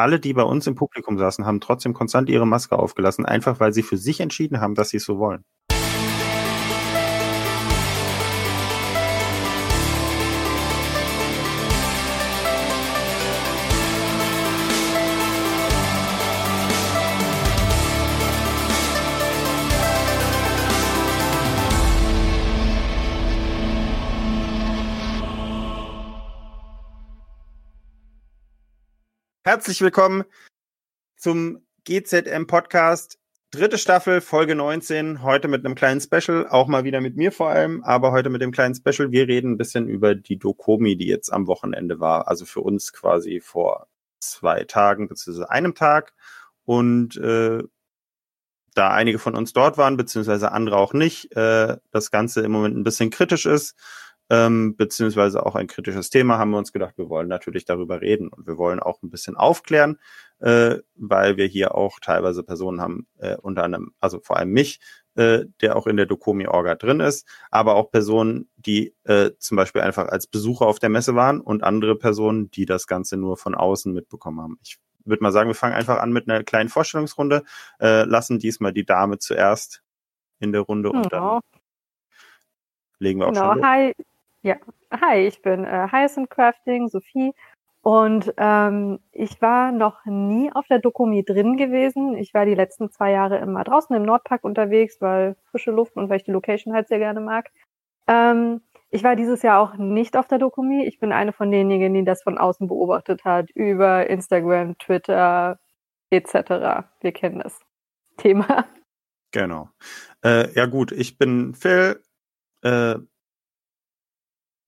alle, die bei uns im Publikum saßen, haben trotzdem konstant ihre Maske aufgelassen, einfach weil sie für sich entschieden haben, dass sie es so wollen. Herzlich willkommen zum GZM Podcast. Dritte Staffel, Folge 19. Heute mit einem kleinen Special, auch mal wieder mit mir vor allem, aber heute mit dem kleinen Special. Wir reden ein bisschen über die Dokomi, die jetzt am Wochenende war. Also für uns quasi vor zwei Tagen beziehungsweise einem Tag. Und äh, da einige von uns dort waren, beziehungsweise andere auch nicht, äh, das Ganze im Moment ein bisschen kritisch ist, ähm, beziehungsweise auch ein kritisches Thema, haben wir uns gedacht, wir wollen natürlich darüber reden und wir wollen auch ein bisschen aufklären, äh, weil wir hier auch teilweise Personen haben, äh, unter anderem, also vor allem mich, äh, der auch in der Dokomi-Orga drin ist, aber auch Personen, die äh, zum Beispiel einfach als Besucher auf der Messe waren und andere Personen, die das Ganze nur von außen mitbekommen haben. Ich würde mal sagen, wir fangen einfach an mit einer kleinen Vorstellungsrunde, äh, lassen diesmal die Dame zuerst in der Runde und dann legen wir auch genau. schon los. Hi, ja, hi, ich bin äh, Hyacinth Crafting, Sophie. Und ähm, ich war noch nie auf der Dokumi drin gewesen. Ich war die letzten zwei Jahre immer draußen im Nordpark unterwegs, weil frische Luft und weil ich die Location halt sehr gerne mag. Ähm, ich war dieses Jahr auch nicht auf der Dokumi. Ich bin eine von denjenigen, die das von außen beobachtet hat, über Instagram, Twitter etc. Wir kennen das Thema. Genau. Äh, ja gut, ich bin Phil, äh,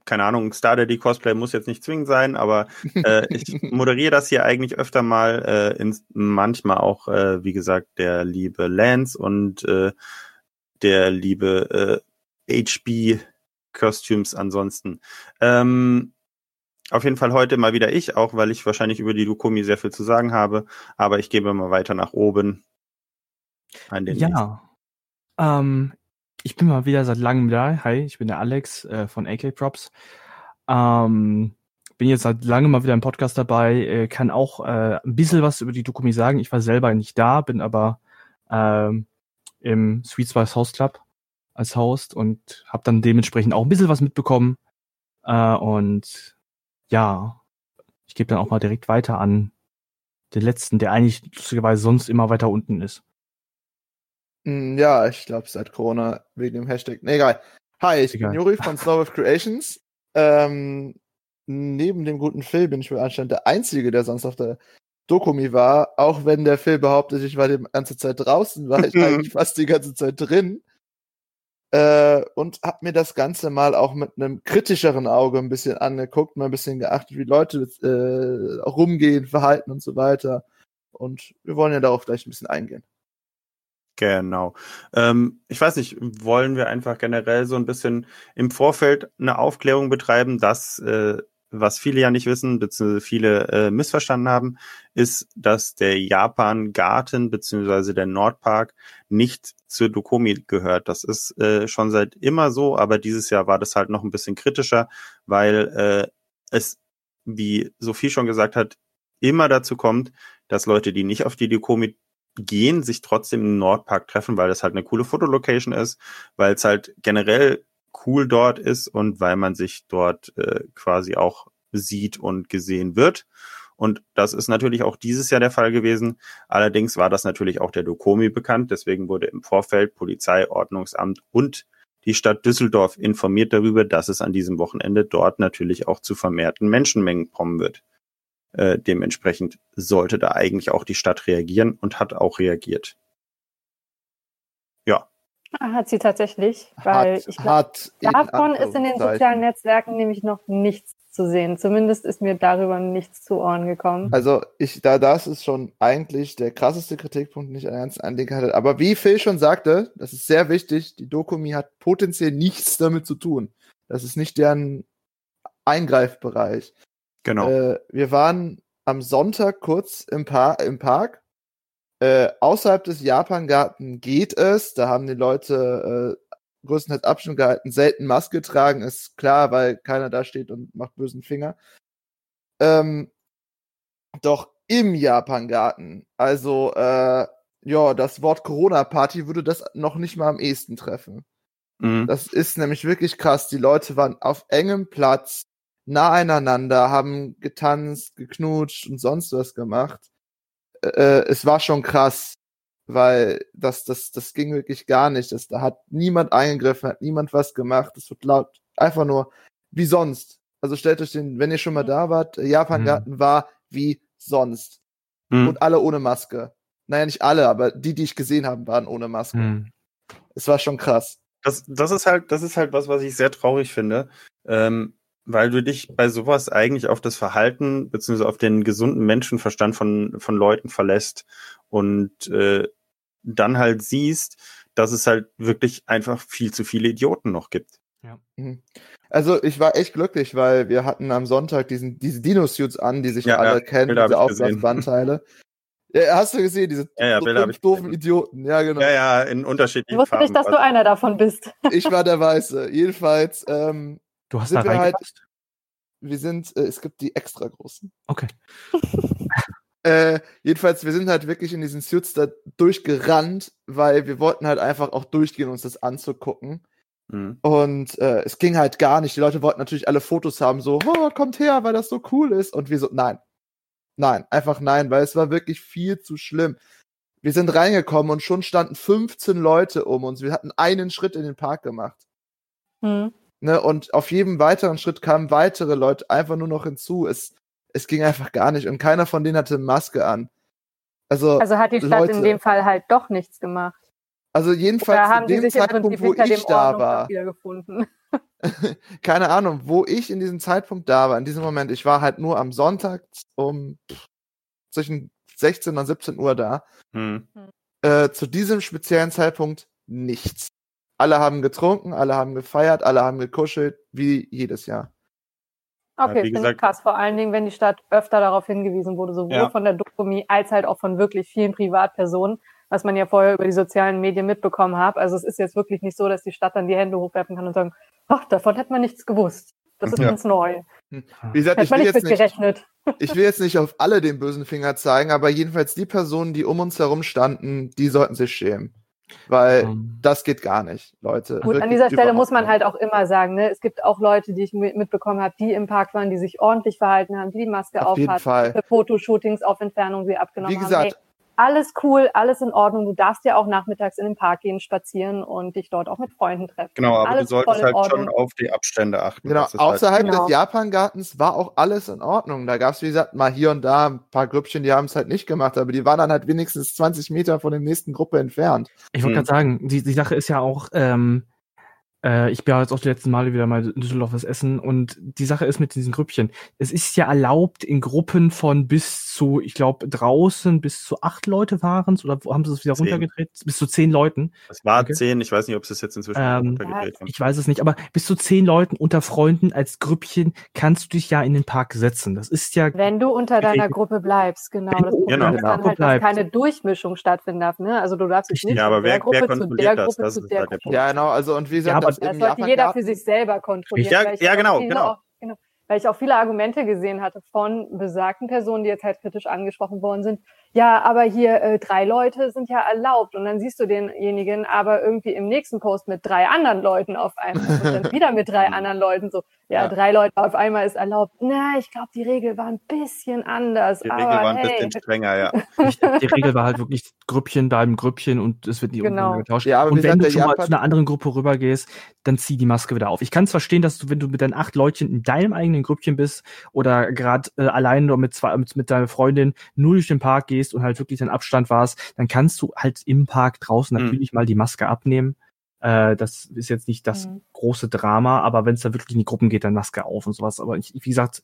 keine Ahnung, Star Daddy Cosplay muss jetzt nicht zwingend sein, aber äh, ich moderiere das hier eigentlich öfter mal, äh, ins, manchmal auch, äh, wie gesagt, der liebe Lance und äh, der liebe äh, HB Costumes ansonsten. Ähm, auf jeden Fall heute mal wieder ich, auch weil ich wahrscheinlich über die Lukumi sehr viel zu sagen habe, aber ich gebe mal weiter nach oben. An den ja, ähm, ich bin mal wieder seit langem da. Hi, ich bin der Alex äh, von AK Props. Ähm, bin jetzt seit langem mal wieder im Podcast dabei, äh, kann auch äh, ein bisschen was über die Dokumi sagen. Ich war selber nicht da, bin aber ähm, im Sweet Spice House Club als Host und habe dann dementsprechend auch ein bisschen was mitbekommen. Äh, und ja, ich gebe dann auch mal direkt weiter an den letzten, der eigentlich lustigerweise sonst immer weiter unten ist. Hm, ja, ich glaube seit Corona wegen dem Hashtag. Nee, egal. Hi, ich egal. bin Juri von Snowwave Creations. Ähm, neben dem guten Phil bin ich wohl anscheinend der Einzige, der sonst auf der Dokumi war. Auch wenn der Phil behauptet, ich war die ganze Zeit draußen, war ich eigentlich fast die ganze Zeit drin. Äh, und hab mir das Ganze mal auch mit einem kritischeren Auge ein bisschen angeguckt, mal ein bisschen geachtet, wie Leute äh, rumgehen, verhalten und so weiter. Und wir wollen ja darauf gleich ein bisschen eingehen. Genau. Ähm, ich weiß nicht, wollen wir einfach generell so ein bisschen im Vorfeld eine Aufklärung betreiben, dass äh, was viele ja nicht wissen, beziehungsweise viele äh, missverstanden haben, ist, dass der Japan-Garten beziehungsweise der Nordpark nicht zur Dokomi gehört. Das ist äh, schon seit immer so, aber dieses Jahr war das halt noch ein bisschen kritischer, weil äh, es, wie Sophie schon gesagt hat, immer dazu kommt, dass Leute, die nicht auf die Dokomi gehen, sich trotzdem im Nordpark treffen, weil das halt eine coole Fotolocation ist, weil es halt generell cool dort ist und weil man sich dort äh, quasi auch sieht und gesehen wird. Und das ist natürlich auch dieses Jahr der Fall gewesen. Allerdings war das natürlich auch der Dokomi bekannt. Deswegen wurde im Vorfeld Polizei, Ordnungsamt und die Stadt Düsseldorf informiert darüber, dass es an diesem Wochenende dort natürlich auch zu vermehrten Menschenmengen kommen wird. Äh, dementsprechend sollte da eigentlich auch die Stadt reagieren und hat auch reagiert. Ja. Ah, hat sie tatsächlich, weil hat, ich glaube, davon ist in den sozialen Netzwerken nämlich noch nichts zu sehen. Zumindest ist mir darüber nichts zu Ohren gekommen. Also ich, da das ist schon eigentlich der krasseste Kritikpunkt, den ich an ganzen Anliegen hatte. Aber wie Phil schon sagte, das ist sehr wichtig, die Dokumi hat potenziell nichts damit zu tun. Das ist nicht deren Eingreifbereich. Genau. Äh, wir waren am Sonntag kurz im, Par im Park. Äh, außerhalb des Japan-Garten geht es. Da haben die Leute äh, größtenteils Abstand gehalten, selten Maske tragen, ist klar, weil keiner da steht und macht bösen Finger. Ähm, doch im Japan-Garten. Also, äh, ja, das Wort Corona-Party würde das noch nicht mal am ehesten treffen. Mhm. Das ist nämlich wirklich krass. Die Leute waren auf engem Platz, nah aneinander, haben getanzt, geknutscht und sonst was gemacht. Äh, äh, es war schon krass, weil das, das, das ging wirklich gar nicht. Das, da hat niemand eingegriffen, hat niemand was gemacht. Es wird laut, einfach nur wie sonst. Also stellt euch den, wenn ihr schon mal da wart, Japan-Garten mhm. war wie sonst. Mhm. Und alle ohne Maske. Naja, nicht alle, aber die, die ich gesehen habe, waren ohne Maske. Mhm. Es war schon krass. Das, das ist halt, das ist halt was, was ich sehr traurig finde. Ähm, weil du dich bei sowas eigentlich auf das Verhalten beziehungsweise auf den gesunden Menschenverstand von, von Leuten verlässt und äh, dann halt siehst, dass es halt wirklich einfach viel zu viele Idioten noch gibt. Ja. Mhm. Also ich war echt glücklich, weil wir hatten am Sonntag diesen, diese Dino-Suits an, die sich ja, alle ja, kennen, diese Aufblasbandteile. Ja, hast du gesehen, diese ja, ja, Bilder fünf doofen gesehen. Idioten. Ja, genau. Ja, ja, in unterschiedlichen Ich wusste Farben. nicht, dass du also einer davon bist. Ich war der Weiße. Jedenfalls, ähm, Du hast da reingepasst? Halt, wir sind, äh, es gibt die extra großen. Okay. äh, jedenfalls, wir sind halt wirklich in diesen Suits da durchgerannt, weil wir wollten halt einfach auch durchgehen, uns das anzugucken. Mhm. Und äh, es ging halt gar nicht. Die Leute wollten natürlich alle Fotos haben, so, oh, kommt her, weil das so cool ist. Und wir so, nein. Nein, einfach nein, weil es war wirklich viel zu schlimm. Wir sind reingekommen und schon standen 15 Leute um uns. Wir hatten einen Schritt in den Park gemacht. Mhm. Ne, und auf jedem weiteren Schritt kamen weitere Leute einfach nur noch hinzu. Es, es ging einfach gar nicht. Und keiner von denen hatte Maske an. Also, also hat die Stadt Leute, in dem Fall halt doch nichts gemacht. Also jedenfalls zu dem Zeitpunkt, wo ich da war. Keine Ahnung, wo ich in diesem Zeitpunkt da war, in diesem Moment. Ich war halt nur am Sonntag um zwischen 16 und 17 Uhr da. Hm. Äh, zu diesem speziellen Zeitpunkt nichts. Alle haben getrunken, alle haben gefeiert, alle haben gekuschelt, wie jedes Jahr. Okay, ja, finde ich krass. Vor allen Dingen, wenn die Stadt öfter darauf hingewiesen wurde, sowohl ja. von der Dokumi als halt auch von wirklich vielen Privatpersonen, was man ja vorher über die sozialen Medien mitbekommen hat. Also es ist jetzt wirklich nicht so, dass die Stadt dann die Hände hochwerfen kann und sagen, ach, davon hätte man nichts gewusst. Das ist ja. ganz neu. Hm. Wie gesagt, ich will, jetzt nicht, ich will jetzt nicht auf alle den bösen Finger zeigen, aber jedenfalls die Personen, die um uns herum standen, die sollten sich schämen. Weil um. Ähm. das geht gar nicht, Leute. Gut, an dieser Stelle muss man halt auch immer sagen, ne, es gibt auch Leute, die ich mitbekommen habe, die im Park waren, die sich ordentlich verhalten haben, die die Maske auf, auf hatten, für Fotoshootings auf Entfernung sie abgenommen Wie gesagt, haben. Hey, alles cool, alles in Ordnung. Du darfst ja auch nachmittags in den Park gehen, spazieren und dich dort auch mit Freunden treffen. Genau, aber alles du solltest halt schon auf die Abstände achten. Genau, halt außerhalb halt des Japan-Gartens war auch alles in Ordnung. Da gab es, wie gesagt, mal hier und da ein paar Grüppchen, die haben es halt nicht gemacht, aber die waren dann halt wenigstens 20 Meter von der nächsten Gruppe entfernt. Ich wollte hm. gerade sagen, die, die Sache ist ja auch, ähm, äh, ich bin ja jetzt auch die letzten Male wieder mal in Düsseldorf was essen und die Sache ist mit diesen Grüppchen. Es ist ja erlaubt in Gruppen von bis zu, ich glaube, draußen bis zu acht Leute waren es oder haben sie es wieder zehn. runtergedreht? Bis zu zehn Leuten. Es war okay. zehn, ich weiß nicht, ob sie es jetzt inzwischen ähm, runtergedreht haben. Ich weiß es nicht, aber bis zu zehn Leuten unter Freunden als Grüppchen kannst du dich ja in den Park setzen. Das ist ja. Wenn du unter deiner Gruppe bleibst, genau. Das Problem genau. ist dann halt, dass keine Durchmischung stattfinden darf. Ne? Also du darfst dich nicht ja, aber wer, Gruppe wer kontrolliert das? das ist halt der Gruppe. Ja, genau. Also und wie gesagt, ja, das sollte jeder für sich selber kontrollieren. Ja, ja genau, genau. Auch, genau. Weil ich auch viele Argumente gesehen hatte von besagten Personen, die jetzt halt kritisch angesprochen worden sind, ja, aber hier äh, drei Leute sind ja erlaubt und dann siehst du denjenigen aber irgendwie im nächsten Post mit drei anderen Leuten auf einmal und dann wieder mit drei anderen Leuten so, ja, ja. drei Leute auf einmal ist erlaubt. Na, ich glaube, die Regel war ein bisschen anders. Die Regel war ein hey. bisschen strenger, ja. die Regel war halt wirklich Grüppchen bleiben Grüppchen und es wird nicht genau. getauscht. Ja, aber und wenn du schon mal zu einer anderen Gruppe rübergehst, dann zieh die Maske wieder auf. Ich kann es verstehen, dass du, wenn du mit deinen acht Leutchen in deinem eigenen Grüppchen bist oder gerade äh, allein oder mit zwei mit, mit deiner Freundin nur durch den Park gehst, gehst und halt wirklich den Abstand warst, dann kannst du halt im Park draußen mhm. natürlich mal die Maske abnehmen. Äh, das ist jetzt nicht das mhm. große Drama, aber wenn es da wirklich in die Gruppen geht, dann Maske auf und sowas. Aber ich, wie gesagt,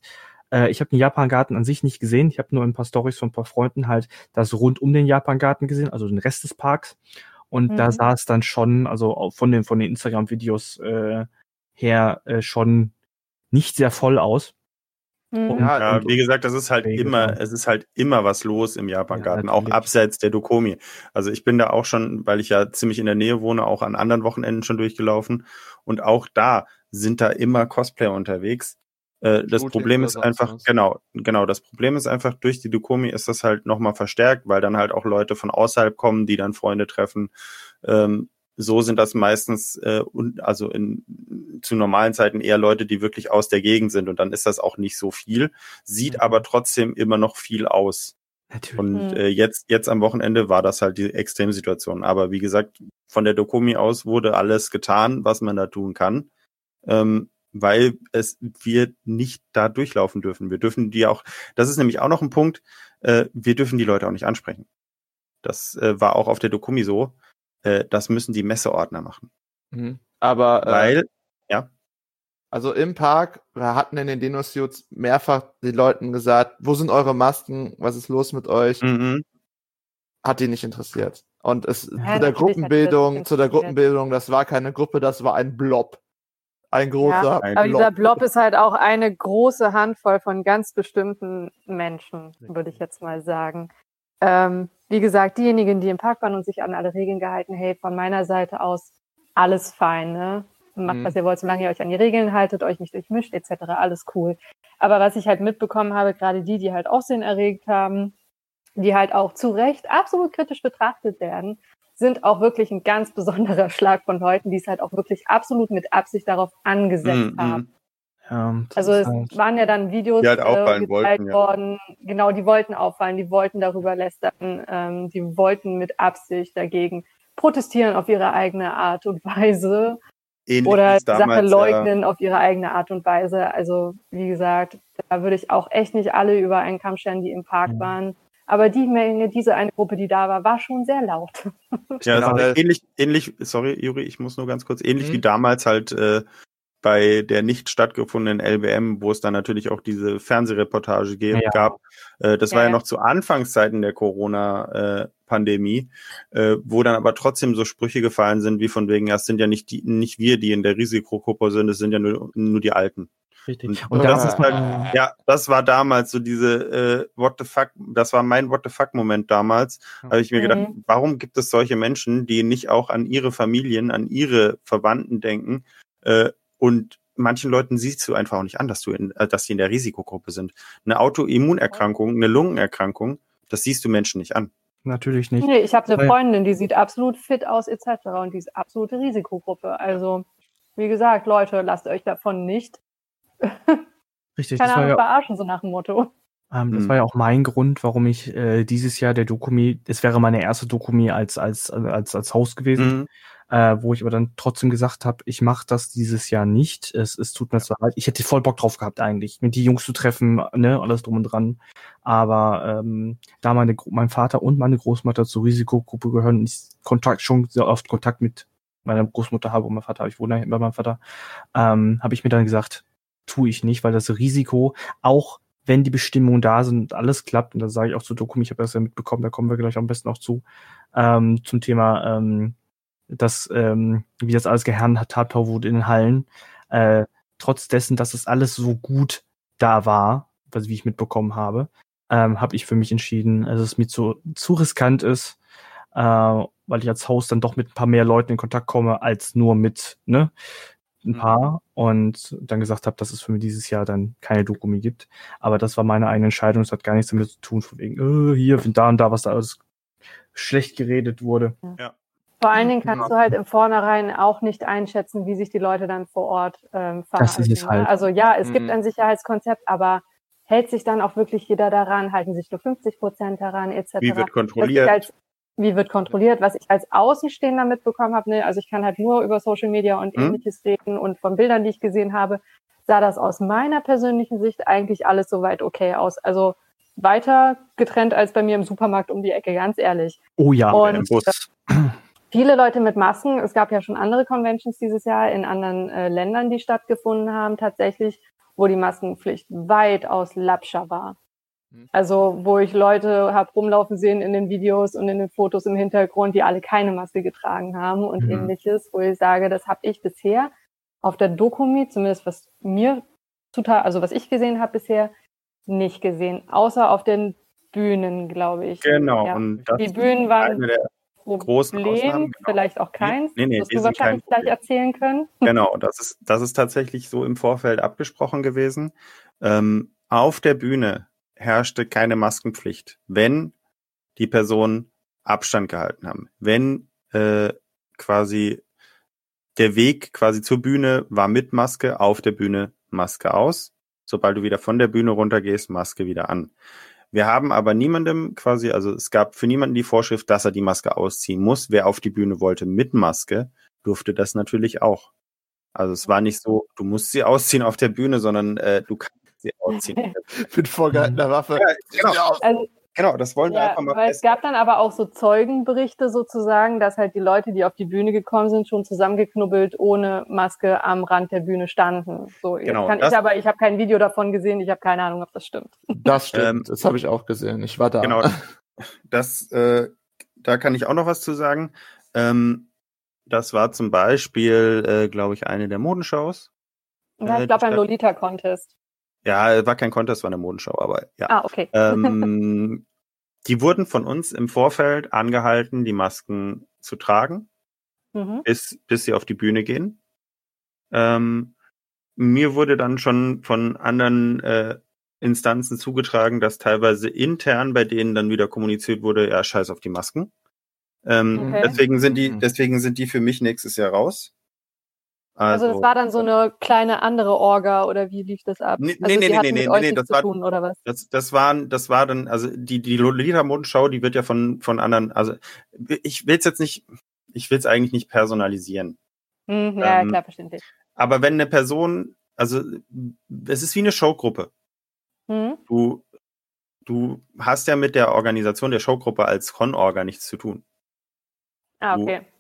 äh, ich habe den Japan-Garten an sich nicht gesehen. Ich habe nur ein paar Stories von ein paar Freunden halt das rund um den Japan-Garten gesehen, also den Rest des Parks. Und mhm. da sah es dann schon, also von den, von den Instagram-Videos äh, her äh, schon nicht sehr voll aus. Mhm. Ja, und, wie gesagt, das ist halt immer, genau. es ist halt immer was los im Japan-Garten, ja, auch abseits der Dokomi. Also ich bin da auch schon, weil ich ja ziemlich in der Nähe wohne, auch an anderen Wochenenden schon durchgelaufen. Und auch da sind da immer Cosplayer unterwegs. Äh, das Problem ist einfach, was. genau, genau, das Problem ist einfach, durch die Dokumi ist das halt nochmal verstärkt, weil dann halt auch Leute von außerhalb kommen, die dann Freunde treffen. Ähm, so sind das meistens, äh, und, also in, zu normalen Zeiten eher Leute, die wirklich aus der Gegend sind und dann ist das auch nicht so viel, sieht mhm. aber trotzdem immer noch viel aus. Natürlich. Und mhm. äh, jetzt, jetzt am Wochenende war das halt die Extremsituation. Aber wie gesagt, von der Dokumi aus wurde alles getan, was man da tun kann. Ähm, weil es wir nicht da durchlaufen dürfen. Wir dürfen die auch, das ist nämlich auch noch ein Punkt, äh, wir dürfen die Leute auch nicht ansprechen. Das äh, war auch auf der Dokumi so. Äh, das müssen die Messeordner machen. Mhm. Aber äh, weil, ja. Also im Park, wir hatten in den Dino-Suits mehrfach den Leuten gesagt, wo sind eure Masken, was ist los mit euch? Mhm. Hat die nicht interessiert. Und es ja, zu der Gruppenbildung, zu der Gruppenbildung, das war keine Gruppe, das war ein Blob. Ein großer. Ja, ein aber Blob. dieser Blob ist halt auch eine große Handvoll von ganz bestimmten Menschen, würde ich jetzt mal sagen. Ähm, wie gesagt, diejenigen, die im Park waren und sich an alle Regeln gehalten, hey, von meiner Seite aus alles fein, ne? Macht, mhm. was ihr wollt, solange ihr euch an die Regeln haltet, euch nicht durchmischt, etc., alles cool. Aber was ich halt mitbekommen habe, gerade die, die halt Aussehen erregt haben, die halt auch zu Recht absolut kritisch betrachtet werden, sind auch wirklich ein ganz besonderer Schlag von Leuten, die es halt auch wirklich absolut mit Absicht darauf angesetzt mm, haben. Ja, also es halt waren ja dann Videos die halt äh, gezeigt wollten, worden, ja. genau, die wollten auffallen, die wollten darüber lästern, ähm, die wollten mit Absicht dagegen protestieren auf ihre eigene Art und Weise Ähnlich oder die Sache leugnen ja. auf ihre eigene Art und Weise. Also wie gesagt, da würde ich auch echt nicht alle über einen Kamm stellen, die im Park mhm. waren. Aber die Menge, diese eine Gruppe, die da war, war schon sehr laut. Ja, genau. ähnlich, ähnlich, sorry, Juri, ich muss nur ganz kurz, ähnlich mhm. wie damals halt äh, bei der nicht stattgefundenen LBM, wo es dann natürlich auch diese Fernsehreportage ja. gab. Äh, das ja, war ja noch zu Anfangszeiten der Corona-Pandemie, äh, wo dann aber trotzdem so Sprüche gefallen sind, wie von wegen, ja, es sind ja nicht die, nicht wir, die in der Risikogruppe sind, es sind ja nur, nur die Alten. Richtig. Und, und das ist halt, ja, das war damals so diese äh, What the fuck, das war mein What the fuck Moment damals. Da habe ich mir gedacht, warum gibt es solche Menschen, die nicht auch an ihre Familien, an ihre Verwandten denken? Äh, und manchen Leuten siehst du einfach auch nicht an, dass du in, äh, dass die in der Risikogruppe sind. Eine Autoimmunerkrankung, eine Lungenerkrankung, das siehst du Menschen nicht an. Natürlich nicht. Nee, ich habe eine Freundin, die sieht absolut fit aus etc. und die ist absolute Risikogruppe. Also, wie gesagt, Leute, lasst euch davon nicht Richtig, Keine das Ahnung, war ja, verarschen, so nach dem Motto. Ähm, das mhm. war ja auch mein Grund, warum ich äh, dieses Jahr der Dokumi, es wäre meine erste Dokumi als, als, als, als Host gewesen, mhm. Äh, wo ich aber dann trotzdem gesagt habe, ich mache das dieses Jahr nicht. Es, es tut mir zwar leid. Ich hätte voll Bock drauf gehabt eigentlich, mit die Jungs zu treffen, ne, alles drum und dran. Aber ähm, da meine, mein Vater und meine Großmutter zur Risikogruppe gehören ich Kontakt schon sehr oft Kontakt mit meiner Großmutter habe und mein Vater, ich wohne ja bei meinem Vater, ähm, habe ich mir dann gesagt, tue ich nicht, weil das Risiko, auch wenn die Bestimmungen da sind und alles klappt, und das sage ich auch zu Dokum, ich habe das ja mitbekommen, da kommen wir gleich am besten auch zu, ähm, zum Thema, ähm, dass, ähm, wie das alles gehandhabt wurde in den Hallen, äh, trotz dessen, dass es alles so gut da war, was wie ich mitbekommen habe, ähm, habe ich für mich entschieden, dass es mir zu, zu riskant ist, äh, weil ich als Host dann doch mit ein paar mehr Leuten in Kontakt komme, als nur mit, ne, ein mhm. paar und dann gesagt habe, dass es für mich dieses Jahr dann keine Dokumi gibt. Aber das war meine eigene Entscheidung. Es hat gar nichts damit zu tun, von wegen, äh, hier, da und da, was da alles schlecht geredet wurde. Ja. Vor allen Dingen kannst ja. du halt im Vornherein auch nicht einschätzen, wie sich die Leute dann vor Ort ähm, verhalten. Das ist es ne? halt. Also ja, es mhm. gibt ein Sicherheitskonzept, aber hält sich dann auch wirklich jeder daran, halten sich nur 50 Prozent daran, etc. Wie wird kontrolliert? wie wird kontrolliert, was ich als Außenstehender mitbekommen habe. Ne? Also ich kann halt nur über Social Media und mhm. ähnliches reden und von Bildern, die ich gesehen habe, sah das aus meiner persönlichen Sicht eigentlich alles soweit okay aus. Also weiter getrennt als bei mir im Supermarkt um die Ecke, ganz ehrlich. Oh ja, und, im Bus. Viele Leute mit Masken. Es gab ja schon andere Conventions dieses Jahr in anderen äh, Ländern, die stattgefunden haben, tatsächlich, wo die Maskenpflicht weitaus lapscher war. Mhm. Also, wo ich Leute habe rumlaufen sehen in den Videos und in den Fotos im Hintergrund, die alle keine Maske getragen haben und mhm. ähnliches, wo ich sage, das habe ich bisher auf der Dokumi, zumindest was mir total, also was ich gesehen habe bisher, nicht gesehen, außer auf den Bühnen, glaube ich. Genau. Ja. Und die Bühnen waren großen Ausnahmen. Genau. Vielleicht auch keins. Nee, nee, das du wahrscheinlich gleich erzählen können. Genau, das ist, das ist tatsächlich so im Vorfeld abgesprochen gewesen. Ähm, auf der Bühne herrschte keine Maskenpflicht, wenn die Personen Abstand gehalten haben. Wenn äh, quasi der Weg quasi zur Bühne war mit Maske, auf der Bühne Maske aus. Sobald du wieder von der Bühne runtergehst, Maske wieder an. Wir haben aber niemandem quasi, also es gab für niemanden die Vorschrift, dass er die Maske ausziehen muss. Wer auf die Bühne wollte mit Maske, durfte das natürlich auch. Also es war nicht so, du musst sie ausziehen auf der Bühne, sondern äh, du kannst sie ausziehen. Mit vorgehaltener Waffe. Ja, genau. Also, Genau, das wollen wir ja, einfach mal weil Es gab dann aber auch so Zeugenberichte sozusagen, dass halt die Leute, die auf die Bühne gekommen sind, schon zusammengeknubbelt ohne Maske am Rand der Bühne standen. So, genau, kann ich aber, ich habe kein Video davon gesehen, ich habe keine Ahnung, ob das stimmt. Das stimmt, ähm, das habe ich auch gesehen. Ich war da. Genau, das, äh, da kann ich auch noch was zu sagen. Ähm, das war zum Beispiel, äh, glaube ich, eine der Modenshows. Ja, ich glaube ein Lolita-Contest. Ja, war kein Contest, war eine Modenschau, aber ja. Ah, okay. Ähm, die wurden von uns im Vorfeld angehalten, die Masken zu tragen, mhm. bis, bis sie auf die Bühne gehen. Ähm, mir wurde dann schon von anderen äh, Instanzen zugetragen, dass teilweise intern bei denen dann wieder kommuniziert wurde, ja, scheiß auf die Masken. Ähm, okay. Deswegen sind die, mhm. deswegen sind die für mich nächstes Jahr raus. Also, also, das war dann so eine kleine andere Orga oder wie lief das ab? Nee, also nee, nee, nee, nee, nee, das war, tun, oder was? Das, das waren, das war dann, also die, die Lolita-Modenschau, die wird ja von, von anderen, also ich will es jetzt nicht, ich will es eigentlich nicht personalisieren. Hm, ja, ähm, klar, verständlich. Aber wenn eine Person, also es ist wie eine Showgruppe. Hm? Du, du hast ja mit der Organisation der Showgruppe als Con-Orga nichts zu tun. Ah, okay. Du,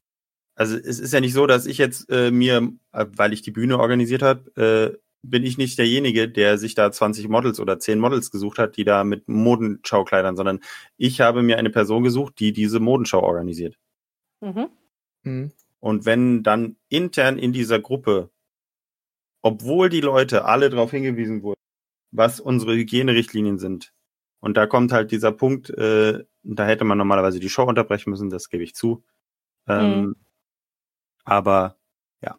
also es ist ja nicht so, dass ich jetzt äh, mir, äh, weil ich die Bühne organisiert habe, äh, bin ich nicht derjenige, der sich da 20 Models oder 10 Models gesucht hat, die da mit Modenschaukleidern, sondern ich habe mir eine Person gesucht, die diese Modenschau organisiert. Mhm. Mhm. Und wenn dann intern in dieser Gruppe, obwohl die Leute alle darauf hingewiesen wurden, was unsere Hygienerichtlinien sind, und da kommt halt dieser Punkt, äh, da hätte man normalerweise die Show unterbrechen müssen, das gebe ich zu. Ähm, mhm. Aber ja.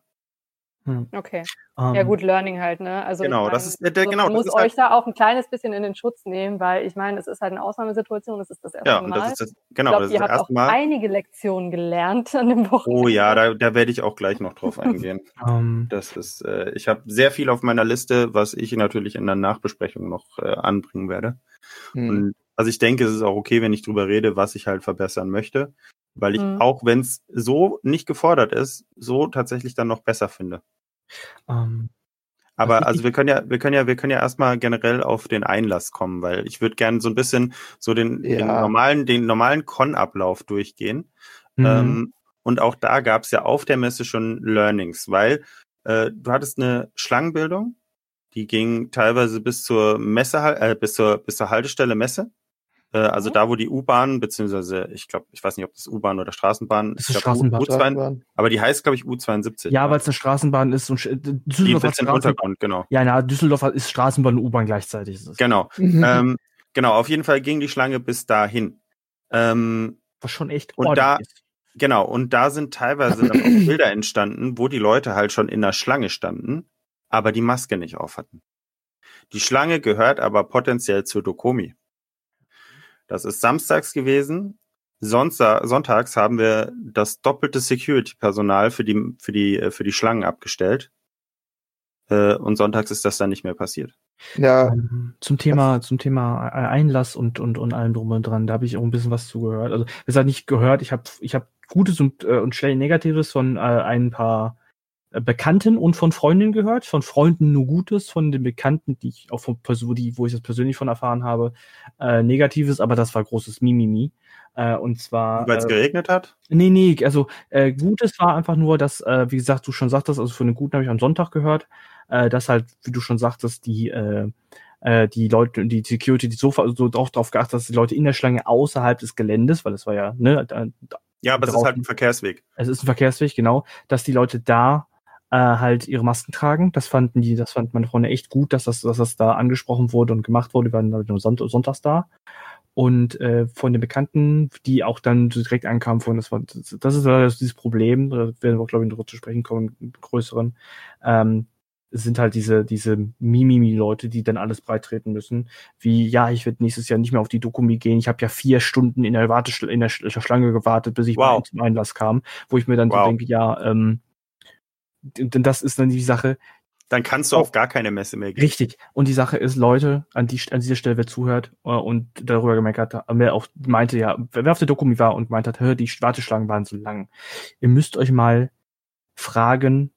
Hm. Okay. Um, ja ähm, gut, Learning halt, ne? Also genau, meine, das ist der, so, genau. Man muss euch halt, da auch ein kleines bisschen in den Schutz nehmen, weil ich meine, es ist halt eine Ausnahmesituation, es ist das erste ja, Mal. Das ist das, genau, ich glaub, das ist ihr das habt erste Mal. einige Lektionen gelernt an dem Wochenende. Oh ja, da, da werde ich auch gleich noch drauf eingehen. um, ähm. das ist, äh, ich habe sehr viel auf meiner Liste, was ich natürlich in der Nachbesprechung noch äh, anbringen werde. Hm. Und also ich denke, es ist auch okay, wenn ich drüber rede, was ich halt verbessern möchte weil ich, mhm. auch wenn es so nicht gefordert ist, so tatsächlich dann noch besser finde. Ähm, aber also wir können ja, wir können ja, wir können ja erstmal generell auf den Einlass kommen, weil ich würde gerne so ein bisschen so den, ja. den normalen, den normalen Con-Ablauf durchgehen. Mhm. Ähm, und auch da gab es ja auf der Messe schon Learnings, weil äh, du hattest eine Schlangenbildung, die ging teilweise bis zur Messe, äh, bis zur, bis zur Haltestelle Messe. Äh, also mhm. da, wo die U-Bahn, beziehungsweise ich glaube, ich weiß nicht, ob das U-Bahn oder Straßenbahn ist. Glaub, Straßenbahn. U2, aber die heißt, glaube ich, U72. Ja, weil es eine Straßenbahn ist und Düsseldorf hat Straßen Untergrund, genau. Ja, na, Düsseldorf ist Straßenbahn und U-Bahn gleichzeitig. Genau. Mhm. Ähm, genau, auf jeden Fall ging die Schlange bis dahin. Ähm, Was schon echt und da, ist. Genau, und da sind teilweise dann auch Bilder entstanden, wo die Leute halt schon in der Schlange standen, aber die Maske nicht auf hatten. Die Schlange gehört aber potenziell zur Dokomi. Das ist samstags gewesen. Sonntag, sonntags haben wir das doppelte Security-Personal für die, für, die, äh, für die Schlangen abgestellt. Äh, und sonntags ist das dann nicht mehr passiert. Ja. Ähm, zum Thema, zum Thema Einlass und, und, und allem drum und dran, da habe ich auch ein bisschen was zugehört. Also, es hat nicht gehört, ich habe ich hab Gutes und, äh, und schnell Negatives von äh, ein paar Bekannten und von Freundinnen gehört, von Freunden nur Gutes, von den Bekannten, die ich auch von die, wo ich das persönlich von erfahren habe, äh, Negatives, aber das war großes Mimimi. Äh, und zwar. Weil es äh, geregnet hat? Nee, nee, also äh, Gutes war einfach nur, dass, äh, wie gesagt, du schon sagtest, also von den Guten habe ich am Sonntag gehört, äh, dass halt, wie du schon sagtest, die äh, äh, die Leute, die Security, die so, so auch darauf geachtet, dass die Leute in der Schlange außerhalb des Geländes, weil es war ja, ne, da, ja, aber es ist halt ein Verkehrsweg. Es ist ein Verkehrsweg, genau, dass die Leute da äh, halt ihre Masken tragen. Das fanden die, das fand meine Freunde echt gut, dass das, dass das da angesprochen wurde und gemacht wurde. Wir waren nur Sonnt sonntags da. und äh, von den Bekannten, die auch dann direkt ankamen von, das war, das, ist leider dieses Problem, da werden wir, glaube ich, noch zu sprechen kommen, größeren, ähm, sind halt diese, diese Mimimi-Leute, die dann alles breitreten müssen. Wie, ja, ich werde nächstes Jahr nicht mehr auf die Dokumi gehen. Ich habe ja vier Stunden in der, Warteschl in der Schlange gewartet, bis ich wow. zum Einlass kam, wo ich mir dann wow. so denke, ja, ähm, denn das ist dann die Sache. Dann kannst du auf gar keine Messe mehr gehen. Richtig. Und die Sache ist, Leute, an, die, an dieser Stelle, wer zuhört uh, und darüber gemeckert hat, wer auch meinte, ja, wer auf der Dokumi war und meint hat, hör, die Warteschlangen waren so lang. Ihr müsst euch mal fragen,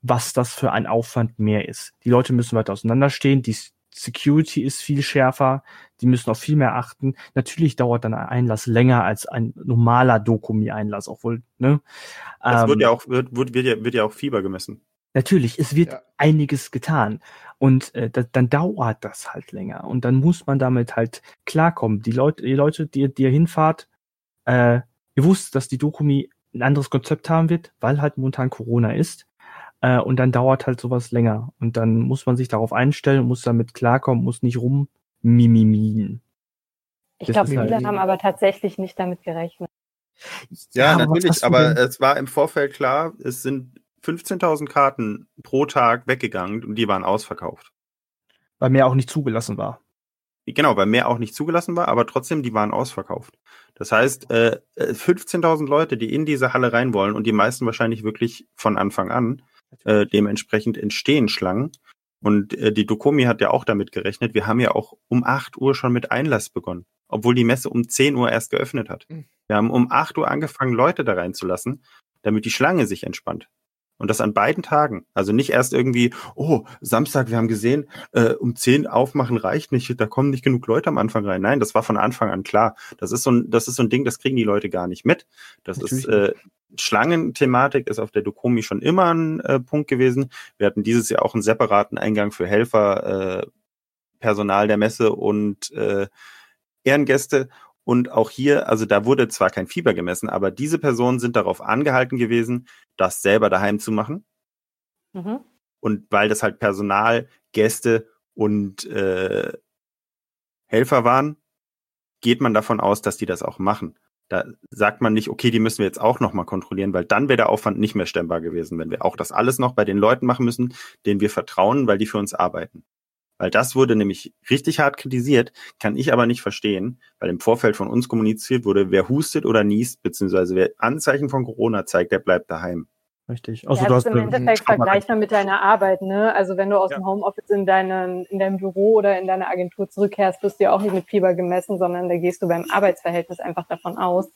was das für ein Aufwand mehr ist. Die Leute müssen weiter auseinanderstehen, die Security ist viel schärfer, die müssen auf viel mehr achten. Natürlich dauert dann ein Einlass länger als ein normaler Dokumi-Einlass, obwohl, ne? Es ähm, wird ja auch, wird, wird, wird, ja, wird ja auch Fieber gemessen. Natürlich, es wird ja. einiges getan. Und äh, da, dann dauert das halt länger. Und dann muss man damit halt klarkommen. Die Leute, die Leute, die, die ihr hinfahrt, äh, ihr wusst, dass die Dokumi ein anderes Konzept haben wird, weil halt momentan Corona ist. Äh, und dann dauert halt sowas länger. Und dann muss man sich darauf einstellen, muss damit klarkommen, muss nicht rummimimien. Ich glaube, viele halt haben aber tatsächlich nicht damit gerechnet. Ja, ja natürlich, aber es war im Vorfeld klar, es sind 15.000 Karten pro Tag weggegangen und die waren ausverkauft. Weil mehr auch nicht zugelassen war. Genau, weil mehr auch nicht zugelassen war, aber trotzdem, die waren ausverkauft. Das heißt, äh, 15.000 äh, Leute, die in diese Halle rein wollen und die meisten wahrscheinlich wirklich von Anfang an, äh, dementsprechend entstehen Schlangen. Und äh, die Dokomi hat ja auch damit gerechnet. Wir haben ja auch um 8 Uhr schon mit Einlass begonnen, obwohl die Messe um 10 Uhr erst geöffnet hat. Mhm. Wir haben um 8 Uhr angefangen, Leute da reinzulassen, damit die Schlange sich entspannt. Und das an beiden Tagen. Also nicht erst irgendwie, oh, Samstag, wir haben gesehen, äh, um zehn aufmachen reicht nicht, da kommen nicht genug Leute am Anfang rein. Nein, das war von Anfang an klar. Das ist so ein, das ist so ein Ding, das kriegen die Leute gar nicht mit. Das Natürlich. ist äh, Schlangenthematik ist auf der Dokomi schon immer ein äh, Punkt gewesen. Wir hatten dieses Jahr auch einen separaten Eingang für Helfer, äh, Personal der Messe und äh, Ehrengäste. Und auch hier, also da wurde zwar kein Fieber gemessen, aber diese Personen sind darauf angehalten gewesen, das selber daheim zu machen. Mhm. Und weil das halt Personal, Gäste und äh, Helfer waren, geht man davon aus, dass die das auch machen. Da sagt man nicht, okay, die müssen wir jetzt auch nochmal kontrollieren, weil dann wäre der Aufwand nicht mehr stemmbar gewesen, wenn wir auch das alles noch bei den Leuten machen müssen, denen wir vertrauen, weil die für uns arbeiten. Weil das wurde nämlich richtig hart kritisiert, kann ich aber nicht verstehen, weil im Vorfeld von uns kommuniziert wurde, wer hustet oder niest, beziehungsweise wer Anzeichen von Corona zeigt, der bleibt daheim. Richtig. Also ja, du hast im Endeffekt vergleichbar mit deiner Arbeit, ne? Also wenn du aus ja. dem Homeoffice in deinen, in deinem Büro oder in deine Agentur zurückkehrst, wirst du ja auch nicht mit Fieber gemessen, sondern da gehst du beim Arbeitsverhältnis einfach davon aus,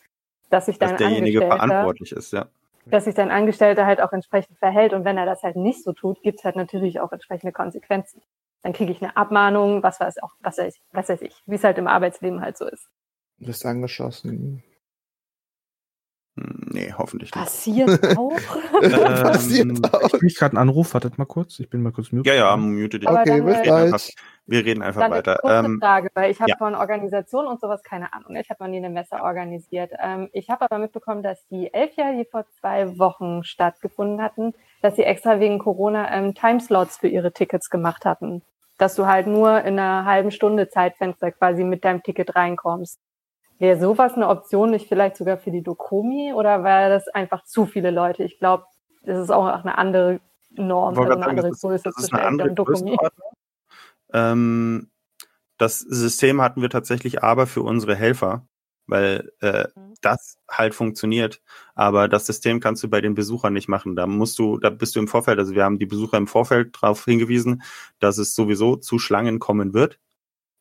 dass sich dein dass derjenige verantwortlich ist, ja. Dass sich dein Angestellter halt auch entsprechend verhält und wenn er das halt nicht so tut, gibt's halt natürlich auch entsprechende Konsequenzen dann kriege ich eine Abmahnung, was weiß auch, was weiß ich, was weiß ich, wie es halt im Arbeitsleben halt so ist. Du bist angeschossen. Nee, hoffentlich nicht. Passiert auch. ähm, Passiert auch. Ich kriege gerade einen Anruf, wartet mal kurz, ich bin mal kurz mute. Ja, ja, mute dich. Okay, bis gleich. Wir reden einfach dann weiter. Kurze ähm, Frage, weil ich habe ja. von Organisation und sowas keine Ahnung. Ich habe noch nie eine Messe organisiert. Ähm, ich habe aber mitbekommen, dass die elf Jahre, die vor zwei Wochen stattgefunden hatten, dass sie extra wegen Corona ähm, Timeslots für ihre Tickets gemacht hatten. Dass du halt nur in einer halben Stunde Zeitfenster quasi mit deinem Ticket reinkommst. Wäre sowas eine Option nicht vielleicht sogar für die Dokomi oder wäre das einfach zu viele Leute? Ich glaube, das ist auch eine andere Norm, also eine andere Größe das ist eine andere Dokomi. Ähm, das System hatten wir tatsächlich aber für unsere Helfer weil äh, mhm. das halt funktioniert. Aber das System kannst du bei den Besuchern nicht machen. Da musst du, da bist du im Vorfeld, also wir haben die Besucher im Vorfeld darauf hingewiesen, dass es sowieso zu Schlangen kommen wird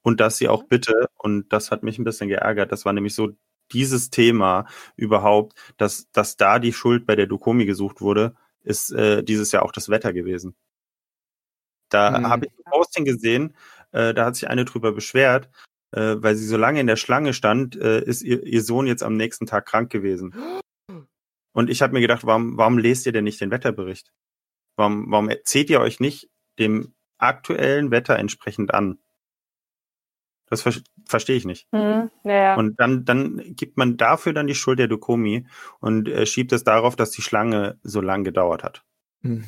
und dass sie auch bitte, und das hat mich ein bisschen geärgert, das war nämlich so dieses Thema überhaupt, dass, dass da die Schuld bei der Dukomi gesucht wurde, ist äh, dieses Jahr auch das Wetter gewesen. Da mhm. habe ich ein Posting gesehen, äh, da hat sich eine drüber beschwert, äh, weil sie so lange in der Schlange stand, äh, ist ihr, ihr Sohn jetzt am nächsten Tag krank gewesen. Und ich habe mir gedacht, warum, warum lest ihr denn nicht den Wetterbericht? Warum, warum erzählt ihr euch nicht dem aktuellen Wetter entsprechend an? Das ver verstehe ich nicht. Mhm, ja. Und dann, dann gibt man dafür dann die Schuld der Dokomi und äh, schiebt es darauf, dass die Schlange so lang gedauert hat. Mhm.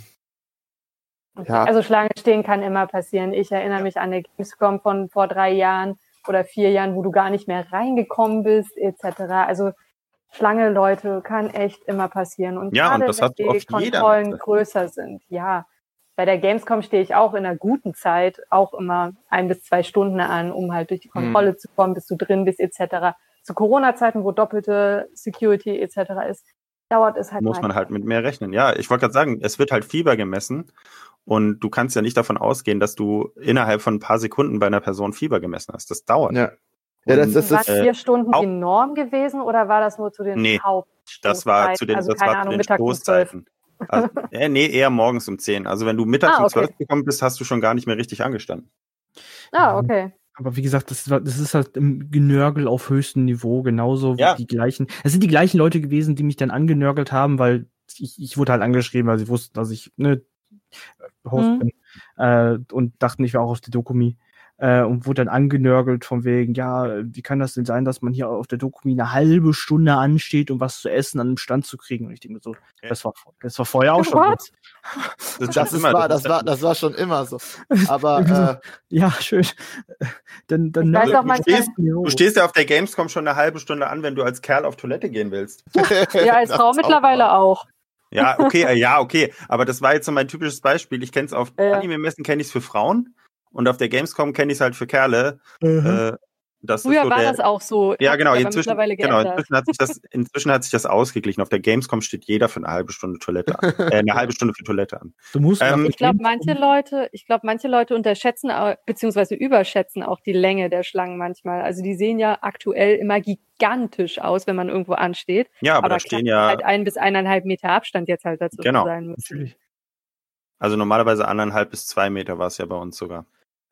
Ja. Also Schlange stehen kann immer passieren. Ich erinnere mich an eine Gamescom von vor drei Jahren oder vier Jahren, wo du gar nicht mehr reingekommen bist, etc. Also Schlange, Leute, kann echt immer passieren. Und ja, gerade und das wenn hat die oft Kontrollen jeder. größer sind, ja. Bei der Gamescom stehe ich auch in einer guten Zeit auch immer ein bis zwei Stunden an, um halt durch die. Kontrolle zu kommen, bis du drin bist, etc. Zu Corona-Zeiten, wo doppelte Security etc. ist, dauert es halt muss man halt mit mehr rechnen. Ja, ich wollte gerade sagen, es wird halt Fieber gemessen und du kannst ja nicht davon ausgehen, dass du innerhalb von ein paar Sekunden bei einer Person Fieber gemessen hast. Das dauert. Ja. Ja, das, das Waren ist, äh, vier Stunden die Norm gewesen oder war das nur zu den Nee, Hauptstoßzeiten? Das war zu den, also, das war zu Ahnung, den um zwölf. Stoßzeiten. Also, äh, nee, eher morgens um 10. Also wenn du mittags Ah, um okay. 12 gekommen bist, hast du schon gar nicht mehr richtig angestanden. Ah, okay. Aber wie gesagt, das, war- das ist halt im Genörgel auf höchstem Niveau, genauso wie Ja. die gleichen. Es sind die gleichen Leute gewesen, die mich dann angenörgelt haben, weil ich, ich wurde halt angeschrieben, weil sie wussten, dass ich ne, Host Mhm. bin äh, und dachten, ich wäre auch auf der Dokumi. Äh, und wurde dann angenörgelt von wegen, ja, wie kann das denn sein, dass man hier auf der Dokumi eine halbe Stunde ansteht, um was zu essen an einem Stand zu kriegen? Und ich denke so, Ja. das war, das war vorher auch schon. What? so. Das, das, ist wahr, das, war, das war schon immer so. Aber äh, Ja, schön. Dann, dann Ich weiß auch du, stehst, du stehst ja auf der Gamescom schon eine halbe Stunde an, wenn du als Kerl auf Toilette gehen willst. Ja, als das Frau mittlerweile auch. Ja, okay, äh, ja, okay. Aber das war jetzt so mein typisches Beispiel. Ich kenne es auf Ja. Anime-Messen, kenne ich es für Frauen und auf der Gamescom kenne ich es halt für Kerle. Äh, das Früher ist so war der, das auch so. Ja, genau. Inzwischen, mittlerweile genau inzwischen, hat sich das, inzwischen hat sich das ausgeglichen. Auf der Gamescom steht jeder für eine halbe Stunde Toilette an. Äh, eine halbe Stunde für Toilette an. Du musst Ähm, Ich glaube, manche Leute, ich glaube, manche Leute unterschätzen beziehungsweise überschätzen auch die Länge der Schlangen manchmal. Also die sehen ja aktuell immer gigantisch aus, wenn man irgendwo ansteht. Ja, aber, Aber, da stehen ja, halt ein bis eineinhalb Meter Abstand jetzt halt dazu Genau. sein müssen. Natürlich. also normalerweise anderthalb bis zwei Meter war es ja bei uns sogar.